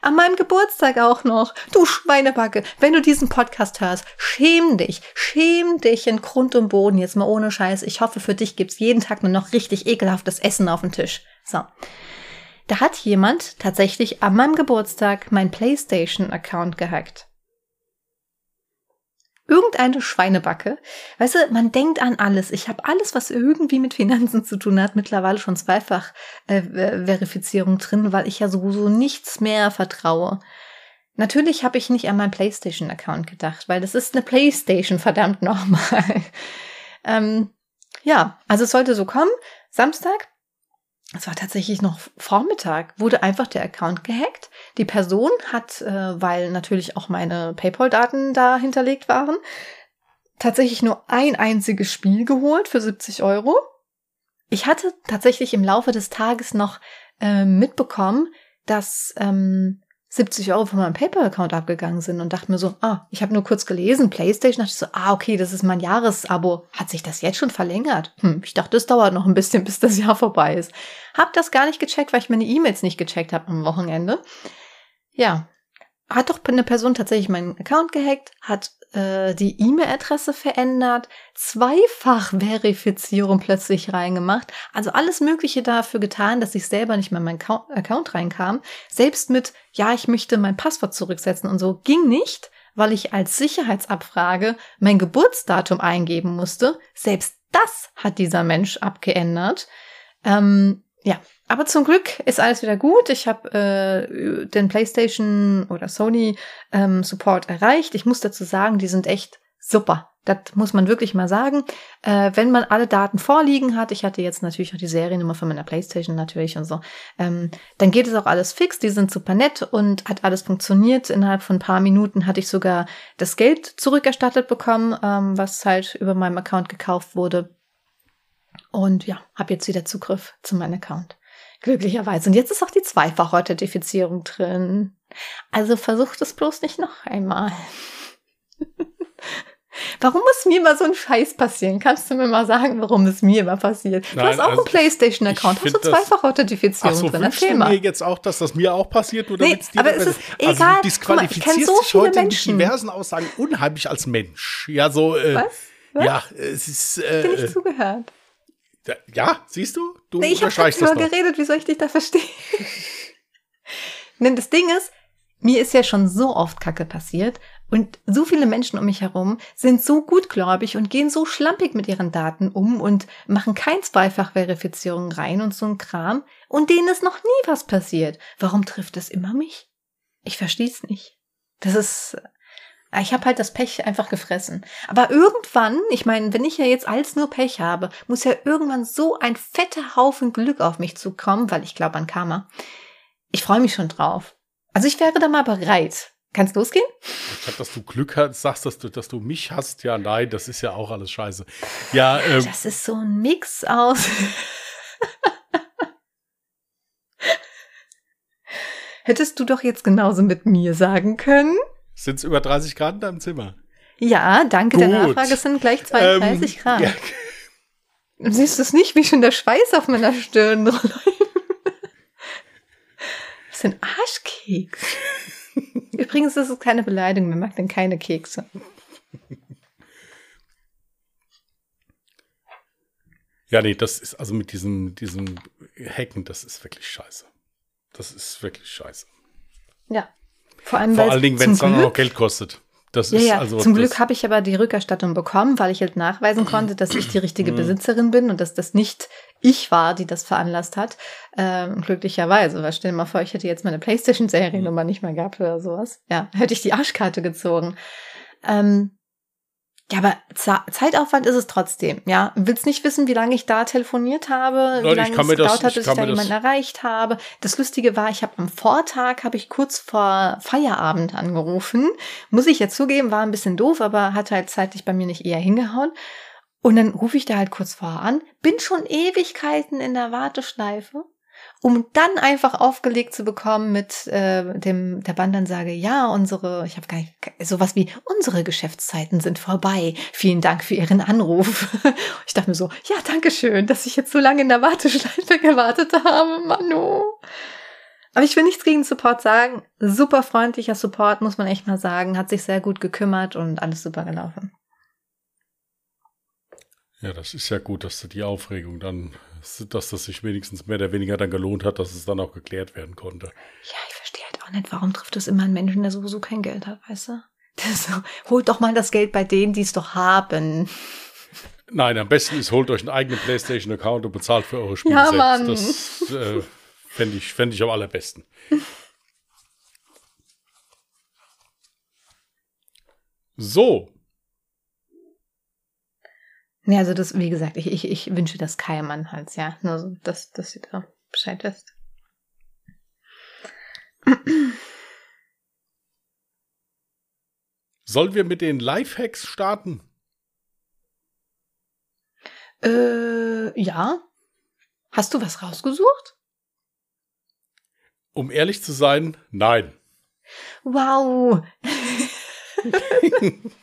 An meinem Geburtstag auch noch. Du Schweinebacke, wenn du diesen Podcast hörst, schäm dich, schäm dich in Grund und Boden, jetzt mal ohne Scheiß. Ich hoffe, für dich gibt's jeden Tag nur noch richtig ekelhaftes Essen auf dem Tisch. So. Da hat jemand tatsächlich an meinem Geburtstag mein PlayStation-Account gehackt. Irgendeine Schweinebacke. Weißt du, man denkt an alles. Ich habe alles, was irgendwie mit Finanzen zu tun hat, mittlerweile schon zweifach äh, Verifizierung drin, weil ich ja sowieso nichts mehr vertraue. Natürlich habe ich nicht an meinen PlayStation-Account gedacht, weil das ist eine PlayStation, verdammt nochmal. ähm, ja, also es sollte so kommen. Samstag, es war tatsächlich noch Vormittag, wurde einfach der Account gehackt. Die Person hat, äh, weil natürlich auch meine PayPal-Daten da hinterlegt waren, tatsächlich nur ein einziges Spiel geholt für 70 Euro. Ich hatte tatsächlich im Laufe des Tages noch äh, mitbekommen, dass ähm, 70 Euro von meinem PayPal-Account abgegangen sind und dachte mir so, ah, ich habe nur kurz gelesen, PlayStation, dachte ich so, ah, okay, das ist mein Jahresabo. Hat sich das jetzt schon verlängert? Hm, ich dachte, es dauert noch ein bisschen, bis das Jahr vorbei ist. Hab das gar nicht gecheckt, weil ich meine E-Mails nicht gecheckt habe am Wochenende. Ja, hat doch eine Person tatsächlich meinen Account gehackt, hat äh, die E-Mail-Adresse verändert, Zweifach-Verifizierung plötzlich reingemacht, also alles Mögliche dafür getan, dass ich selber nicht mehr in meinen Account reinkam. Selbst mit, ja, ich möchte mein Passwort zurücksetzen und so ging nicht, weil ich als Sicherheitsabfrage mein Geburtsdatum eingeben musste. Selbst das hat dieser Mensch abgeändert. Ähm, ja, aber zum Glück ist alles wieder gut. Ich habe äh, den PlayStation oder Sony ähm, Support erreicht. Ich muss dazu sagen, die sind echt super. Das muss man wirklich mal sagen. Äh, wenn man alle Daten vorliegen hat, ich hatte jetzt natürlich auch die Seriennummer von meiner PlayStation natürlich und so, ähm, dann geht es auch alles fix. Die sind super nett und hat alles funktioniert. Innerhalb von ein paar Minuten hatte ich sogar das Geld zurückerstattet bekommen, ähm, was halt über meinem Account gekauft wurde. Und ja, habe jetzt wieder Zugriff zu meinem Account. Glücklicherweise. Und jetzt ist auch die Zweifach-Authentifizierung drin. Also versucht es bloß nicht noch einmal. Warum muss mir immer so ein Scheiß passieren? Kannst du mir mal sagen, warum es mir immer passiert? Du hast auch also einen PlayStation-Account, hast du Zweifach-Authentifizierung so, drin? Erzähl mal. mir jetzt auch, dass das mir auch passiert? Oder nee, aber es ist also egal. Du disqualifizierst mal, so dich heute Menschen. mit diversen Aussagen unheimlich als Mensch. Ja, so. Äh, Was? Was? Ja, es ist. Äh, ich bin nicht zugehört. Ja, siehst du? Du nee, ich habe nur geredet, wie soll ich dich da verstehen? Denn das Ding ist, mir ist ja schon so oft Kacke passiert und so viele Menschen um mich herum sind so gutgläubig und gehen so schlampig mit ihren Daten um und machen kein Zweifach-Verifizierung rein und so ein Kram und denen ist noch nie was passiert. Warum trifft es immer mich? Ich verstehe es nicht. Das ist ich habe halt das Pech einfach gefressen. Aber irgendwann, ich meine, wenn ich ja jetzt als nur Pech habe, muss ja irgendwann so ein fetter Haufen Glück auf mich zukommen, weil ich glaube an Karma. Ich freue mich schon drauf. Also ich wäre da mal bereit. Kannst losgehen? Ich glaube, dass du Glück hast, sagst, dass du, dass du mich hast. Ja, nein, das ist ja auch alles scheiße. Ja, ähm, das ist so ein Mix aus. Hättest du doch jetzt genauso mit mir sagen können? Sind es über 30 Grad in deinem Zimmer? Ja, danke Gut. der Nachfrage. Es sind gleich 32 ähm, Grad. Ja. Siehst du es nicht, wie schon der Schweiß auf meiner Stirn läuft? Das sind Arschkeks. Übrigens ist es keine Beleidigung. Wer mag denn keine Kekse? Ja, nee, das ist also mit diesem, diesem Hacken, das ist wirklich scheiße. Das ist wirklich scheiße. Ja. Vor allem, Vor allen Dingen, wenn es dann auch noch Geld kostet. Das Ja, ist ja. also Zum Glück habe ich aber die Rückerstattung bekommen, weil ich halt nachweisen konnte, dass ich die richtige Mhm. Besitzerin bin und dass das nicht ich war, die das veranlasst hat. Ähm, glücklicherweise. Weil stell dir mal vor, ich hätte jetzt meine Playstation-Seriennummer nicht mehr gehabt oder sowas. Ja, hätte ich die Arschkarte gezogen. Ähm, ja, aber Zeitaufwand ist es trotzdem, ja. Willst nicht wissen, wie lange ich da telefoniert habe, Leute, wie lange es das- gedauert hat, bis ich da jemanden erreicht habe. Das Lustige war, ich habe am Vortag, habe ich kurz vor Feierabend angerufen. Muss ich jetzt zugeben, war ein bisschen doof, aber hat halt zeitlich bei mir nicht eher hingehauen. Und dann rufe ich da halt kurz vorher an, bin schon Ewigkeiten in der Warteschleife, um dann einfach aufgelegt zu bekommen mit äh, dem der Bandansage, ja, unsere, ich habe gar nicht sowas wie unsere Geschäftszeiten sind vorbei. Vielen Dank für Ihren Anruf. Ich dachte mir so, ja, danke schön, dass ich jetzt so lange in der Warteschleife gewartet habe, Manu. Aber ich will nichts gegen Support sagen. Super freundlicher Support, muss man echt mal sagen. Hat sich sehr gut gekümmert und alles super gelaufen. Ja, das ist ja gut, dass die Aufregung dann, dass das sich wenigstens mehr oder weniger dann gelohnt hat, dass es dann auch geklärt werden konnte. Ja, ich verstehe halt auch nicht, warum trifft es immer einen Menschen, der sowieso kein Geld hat, weißt du? So, holt doch mal das Geld bei denen, die es doch haben. Nein, am besten ist, holt euch einen eigenen PlayStation-Account und bezahlt für eure Spiele Ja, selbst. Mann. Das äh, fände ich, fänd ich am allerbesten. So, Nee, also das, wie gesagt, ich, ich, ich wünsche das keinem Anhals, ja. Nur so, dass, dass ihr da Bescheid wisst. sollen wir mit den Lifehacks starten? Äh, ja. Hast du was rausgesucht? Um ehrlich zu sein, nein. Wow.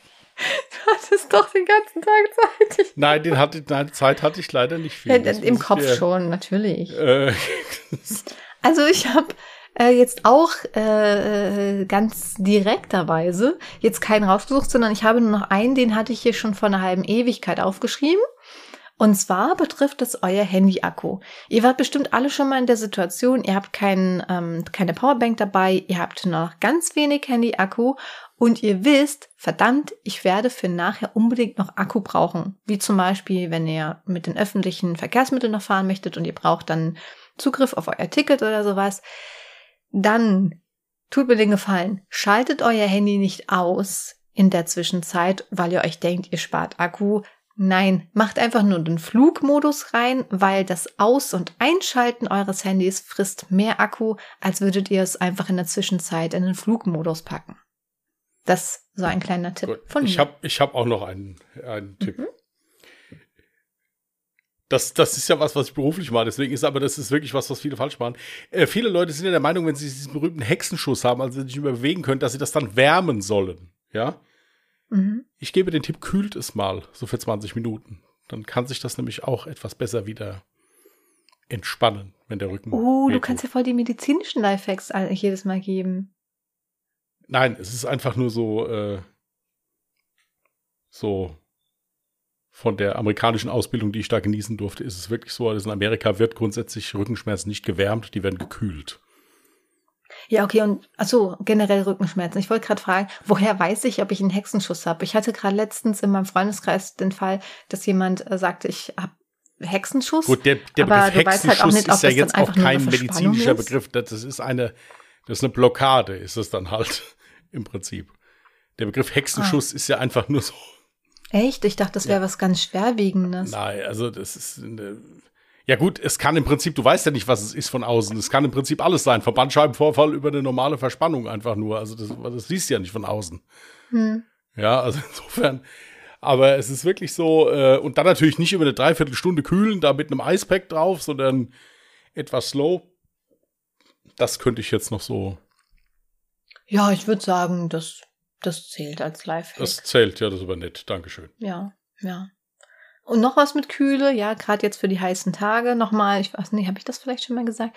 hattest doch den ganzen Tag Zeit. Nein, den hatte, nein, Zeit hatte ich leider nicht viel. ja, Das Im Kopf dir- schon, natürlich. Äh, Also ich habe äh, jetzt auch äh, ganz direkterweise jetzt keinen rausgesucht, sondern ich habe nur noch einen, den hatte ich hier schon vor einer halben Ewigkeit aufgeschrieben. Und zwar betrifft es euer Handy-Akku. Ihr wart bestimmt alle schon mal in der Situation, ihr habt kein, ähm, keine Powerbank dabei, ihr habt noch ganz wenig Handy-Akku und ihr wisst, verdammt, ich werde für nachher unbedingt noch Akku brauchen. Wie zum Beispiel, wenn ihr mit den öffentlichen Verkehrsmitteln noch fahren möchtet und ihr braucht dann Zugriff auf euer Ticket oder sowas. Dann tut mir den Gefallen, schaltet euer Handy nicht aus in der Zwischenzeit, weil ihr euch denkt, ihr spart Akku. Nein, macht einfach nur den Flugmodus rein, weil das Aus- und Einschalten eures Handys frisst mehr Akku, als würdet ihr es einfach in der Zwischenzeit in den Flugmodus packen. Das so ein kleiner Tipp Gut, von ich mir. habe ich hab auch noch einen, einen Tipp. Mhm. Das, das ist ja was, was ich beruflich mache. Deswegen ist aber das ist wirklich was, was viele falsch machen. Äh, viele Leute sind ja der Meinung, wenn sie diesen berühmten Hexenschuss haben, also sich nicht mehr bewegen können, dass sie das dann wärmen sollen. Ja. Mhm. Ich gebe den Tipp, kühlt es mal, so für 20 Minuten. Dann kann sich das nämlich auch etwas besser wieder entspannen, wenn der Rücken. Oh, du kannst ja voll die medizinischen Lifehacks jedes Mal geben. Nein, es ist einfach nur so, äh, so von der amerikanischen Ausbildung, die ich da genießen durfte, ist es wirklich so, dass in Amerika wird grundsätzlich Rückenschmerz nicht gewärmt, die werden gekühlt. Ja, okay, und achso, generell Rückenschmerzen. Ich wollte gerade fragen, woher weiß ich, ob ich einen Hexenschuss habe? Ich hatte gerade letztens in meinem Freundeskreis den Fall, dass jemand äh, sagte, ich habe Hexenschuss. Gut, der, der Begriff halt Hexenschuss nicht, ob ist ja jetzt auch kein medizinischer. Begriff, das ist eine, das ist eine Blockade, ist es dann halt im Prinzip. Der Begriff Hexenschuss Ah. ist ja einfach nur so, Echt? Ich dachte, das wäre was ganz Schwerwiegendes. Nein, also das ist eine, ja gut, es kann im Prinzip, du weißt ja nicht, was es ist von außen. Es kann im Prinzip alles sein, vom Bandscheibenvorfall über eine normale Verspannung einfach nur. Also das, das siehst du ja nicht von außen. Hm. Ja, also insofern. Aber es ist wirklich so, äh, und dann natürlich nicht über eine Dreiviertelstunde kühlen, da mit einem Eispack drauf, sondern etwas slow. Das könnte ich jetzt noch so, Ja, ich würde sagen, das, das zählt als Lifehack. das zählt, ja, das ist aber nett. Dankeschön. Ja, ja. Und noch was mit Kühle, ja, gerade jetzt für die heißen Tage. Nochmal, ich weiß nicht, habe ich das vielleicht schon mal gesagt?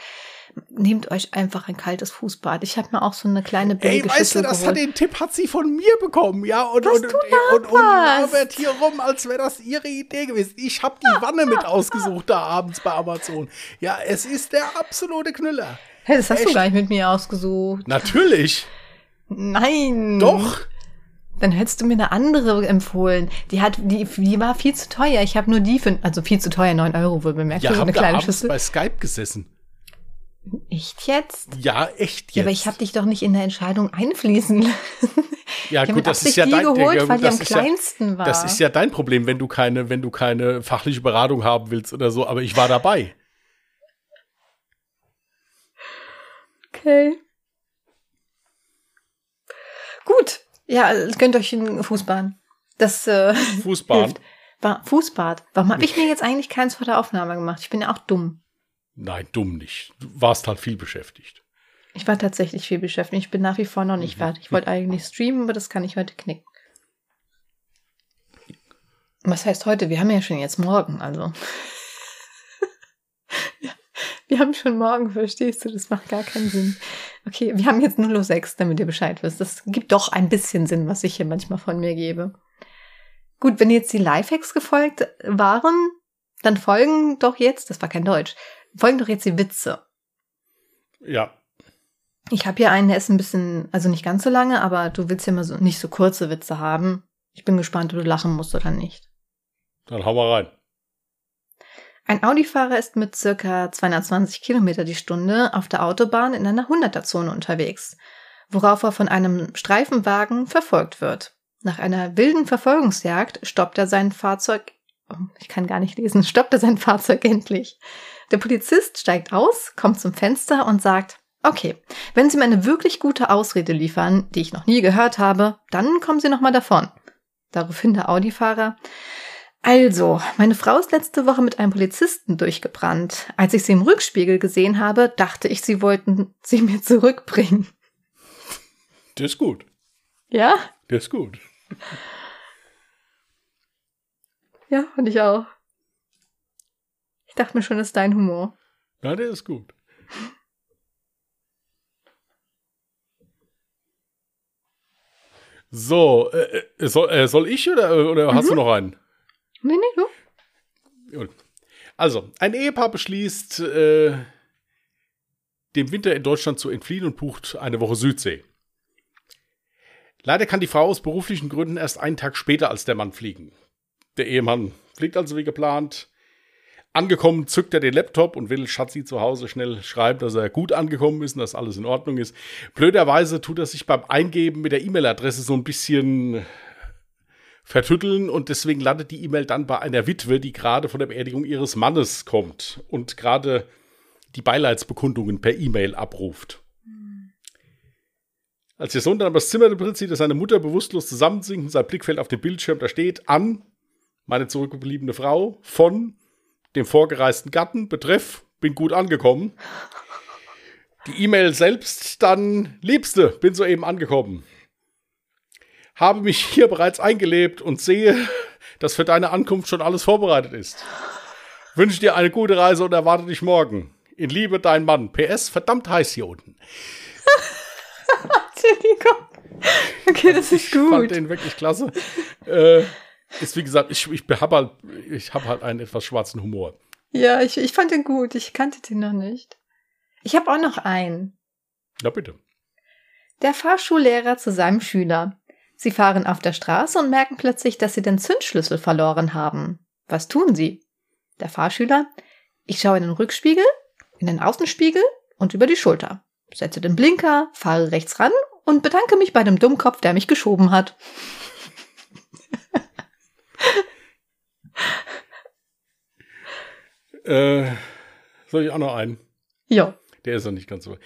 Nehmt euch einfach ein kaltes Fußbad. Ich habe mir auch so eine kleine Ey, billige weißt du, das geholt. hat den Tipp hat sie von mir bekommen, ja, und Was und, du und, und, und laberst. labert hier rum, als wäre das ihre Idee gewesen. Ich habe die Wanne mit ausgesucht da abends bei Amazon. Ja, es ist der absolute Knüller. Hey, das hast du Echt? gar nicht mit mir ausgesucht. Natürlich, Nein. doch. Dann hättest du mir eine andere empfohlen. Die hat, die, die war viel zu teuer. Ich habe nur die für, also viel zu teuer, 9 Euro wohl bemerkt. Ja, haben eine kleine Schüssel. bei Skype gesessen. Echt jetzt? Ja, echt jetzt. Ja, aber ich habe dich doch nicht in der Entscheidung einfließen lassen. ja, ich gut, das ist ja dein geholt, ja, weil die am ist ja- kleinsten war. Das ist ja dein Problem, wenn du keine, wenn du keine fachliche Beratung haben willst oder so, aber ich war dabei. Okay. Gut. Ja, gönnt euch einen Fußbahn. Das äh, Fußbahn. War Fußbad. Warum habe ich mir jetzt eigentlich keins vor der Aufnahme gemacht? Ich bin ja auch dumm. Nein, dumm nicht. Du warst halt viel beschäftigt. Ich war tatsächlich viel beschäftigt. Ich bin nach wie vor noch nicht fertig. Ich wollte eigentlich streamen, aber das kann ich heute knicken. Was heißt heute? Wir haben ja schon jetzt morgen, also. ja, wir haben schon morgen, verstehst du? Das macht gar keinen Sinn. Okay, wir haben jetzt 0.06 damit ihr Bescheid wisst. Das gibt doch ein bisschen Sinn, was ich hier manchmal von mir gebe. Gut, wenn jetzt die Lifehacks gefolgt waren, dann folgen doch jetzt, das war kein Deutsch, folgen doch jetzt die Witze. Ja, Ich habe hier einen, der ist ein bisschen, also nicht ganz so lange, aber du willst ja immer so nicht so kurze Witze haben. Ich bin gespannt, ob du lachen musst oder nicht. dann hau mal rein. Ein Audi-Fahrer ist mit circa 220 Kilometer die Stunde auf der Autobahn in einer 100er-Zone unterwegs, worauf er von einem Streifenwagen verfolgt wird. Nach einer wilden Verfolgungsjagd stoppt er sein Fahrzeug, ich kann gar nicht lesen, stoppt er sein Fahrzeug endlich. Der Polizist steigt aus, kommt zum Fenster und sagt, okay, wenn Sie mir eine wirklich gute Ausrede liefern, die ich noch nie gehört habe, dann kommen Sie nochmal davon. Daraufhin der Audi-Fahrer, also, meine Frau ist letzte Woche mit einem Polizisten durchgebrannt. Als ich sie im Rückspiegel gesehen habe, dachte ich, sie wollten sie mir zurückbringen. Der ist gut. Ja? Der ist gut. Ja, und ich auch. Ich dachte mir schon, das ist dein Humor. Ja, der ist gut. So, äh, äh, soll, äh, soll ich oder, oder hast du noch einen? Nee, nee, du? Gut. Also, ein Ehepaar beschließt, äh, dem Winter in Deutschland zu entfliehen und bucht eine Woche Südsee. Leider kann die Frau aus beruflichen Gründen erst einen Tag später als der Mann fliegen. Der Ehemann fliegt also wie geplant. Angekommen zückt er den Laptop und will Schatzi zu Hause schnell schreiben, dass er gut angekommen ist und dass alles in Ordnung ist. Blöderweise tut er sich beim Eingeben mit der E-Mail-Adresse so ein bisschen vertütteln und deswegen landet die E-Mail dann bei einer Witwe, die gerade von der Beerdigung ihres Mannes kommt und gerade die Beileidsbekundungen per E-Mail abruft. Als der Sohn dann aber das Zimmer sieht er seine Mutter bewusstlos zusammensinken, sein Blick fällt auf den Bildschirm, da steht an meine zurückgebliebene Frau von dem vorgereisten Gatten, betreff, bin gut angekommen. Die E-Mail selbst dann, Liebste, bin soeben angekommen habe mich hier bereits eingelebt und sehe, dass für deine Ankunft schon alles vorbereitet ist. Wünsche dir eine gute Reise und erwarte dich morgen. In Liebe, dein Mann. PS, verdammt heiß hier unten. Entschuldigung. Okay, das ist Ich fand gut. den wirklich klasse. äh, ist wie gesagt, ich, ich habe halt, ich hab halt einen etwas schwarzen Humor. Ja, ich, ich fand den gut. Ich kannte den noch nicht. Ich habe auch noch einen. Na bitte. Der Fahrschullehrer zu seinem Schüler. Sie fahren auf der Straße und merken plötzlich, dass sie den Zündschlüssel verloren haben. Was tun sie? Der Fahrschüler. Ich schaue in den Rückspiegel, in den Außenspiegel und über die Schulter. Setze den Blinker, fahre rechts ran und bedanke mich bei dem Dummkopf, der mich geschoben hat. Äh, soll ich auch noch einen? Ja. Der ist noch nicht ganz so.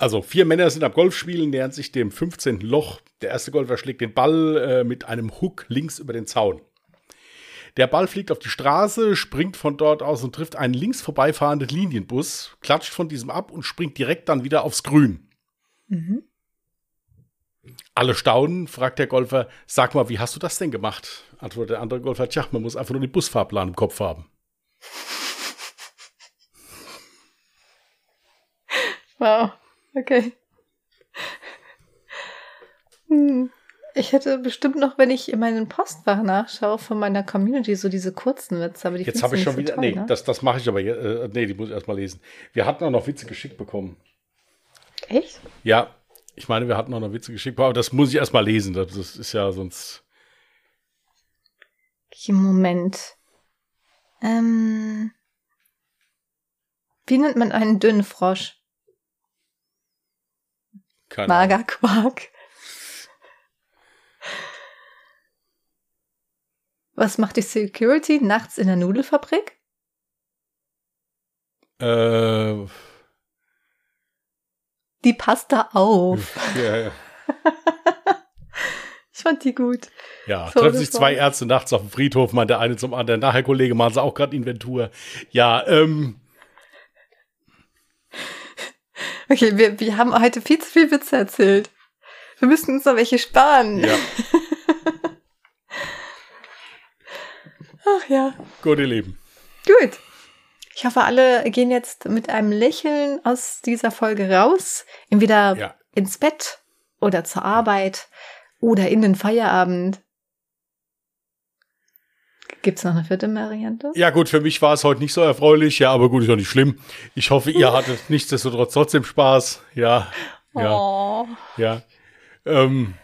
Also, vier Männer sind am Golfspielen, nähern sich dem 15. Loch. Der erste Golfer schlägt den Ball äh, mit einem Hook links über den Zaun. Der Ball fliegt auf die Straße, springt von dort aus und trifft einen links vorbeifahrenden Linienbus, klatscht von diesem ab und springt direkt dann wieder aufs Grün. Mhm. Alle staunen, fragt der Golfer, sag mal, wie hast du das denn gemacht? Antwortet der andere Golfer, tja, man muss einfach nur den Busfahrplan im Kopf haben. Wow. Okay. Hm. Ich hätte bestimmt noch, wenn ich in meinen Postfach nachschaue, von meiner Community so diese kurzen Witze, aber die Jetzt habe ich schon nicht wieder. so toll, nee, ne? das, das mache ich aber. Äh, nee, die muss ich erst mal lesen. Wir hatten auch noch Witze geschickt bekommen. Echt? Ja, Ich meine, wir hatten auch noch Witze geschickt, aber das muss ich erst mal lesen. Das ist ja sonst. Moment. Ähm, wie nennt man einen dünnen Frosch? Keine. Magerquark. Was macht die Security nachts in der Nudelfabrik? Äh, Die passt da auf. ja, ja. Ich fand die gut. ja So, treffen sich zwei Ärzte nachts auf dem Friedhof, meint der eine zum anderen. Nachher, Kollege, machen sie auch gerade Inventur. Ja, ähm, Okay, wir, wir haben heute viel zu viel Witze erzählt. Wir müssten uns noch welche sparen. ja. Ach ja. Gut, ihr Lieben. Gut. Ich hoffe, alle gehen jetzt mit einem Lächeln aus dieser Folge raus. Entweder Ja. ins Bett oder zur Arbeit oder in den Feierabend. Gibt's noch eine vierte Variante? Ja, gut, für mich war es heute nicht so erfreulich, ja, aber gut, ist doch nicht schlimm. Ich hoffe, ihr hattet nichtsdestotrotz trotzdem Spaß. Ja, ja, Oh. ja. Ähm,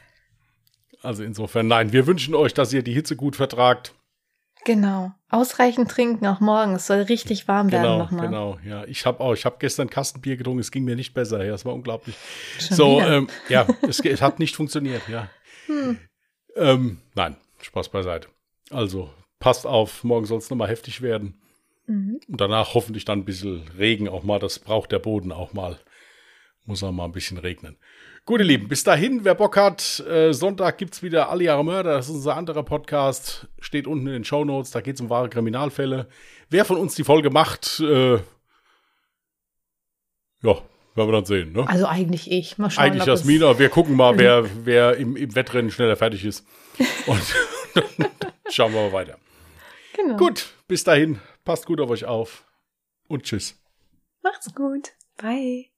also insofern, nein, wir wünschen euch, dass ihr die Hitze gut vertragt. Genau. Ausreichend trinken, auch morgen. Es soll richtig warm werden Genau, nochmal. genau, ja. Ich habe auch, ich habe gestern Kastenbier getrunken, es ging mir nicht besser, ja, es war unglaublich. Schon so, ähm, ja, es, es hat nicht funktioniert, ja. Hm. Ähm, nein, Spaß beiseite. Also, passt auf, morgen soll es nochmal heftig werden. Mhm. Und danach hoffentlich dann ein bisschen Regen auch mal. Das braucht der Boden auch mal. Muss auch mal ein bisschen regnen. Gut, ihr Lieben, bis dahin, wer Bock hat, äh, Sonntag gibt's wieder Alle Jahre Mörder. Das ist unser anderer Podcast. Steht unten in den Show Notes. Da geht's um wahre Kriminalfälle. Wer von uns die Folge macht, äh, ja, werden wir dann sehen. Ne? Also eigentlich ich. Mal schauen, Eigentlich ob es- Jasmin, aber wir gucken mal, wer, wer im, im Wettrennen schneller fertig ist. Und dann schauen wir mal weiter. Genau. Gut, bis dahin, passt gut auf euch auf und tschüss. Macht's gut. Bye.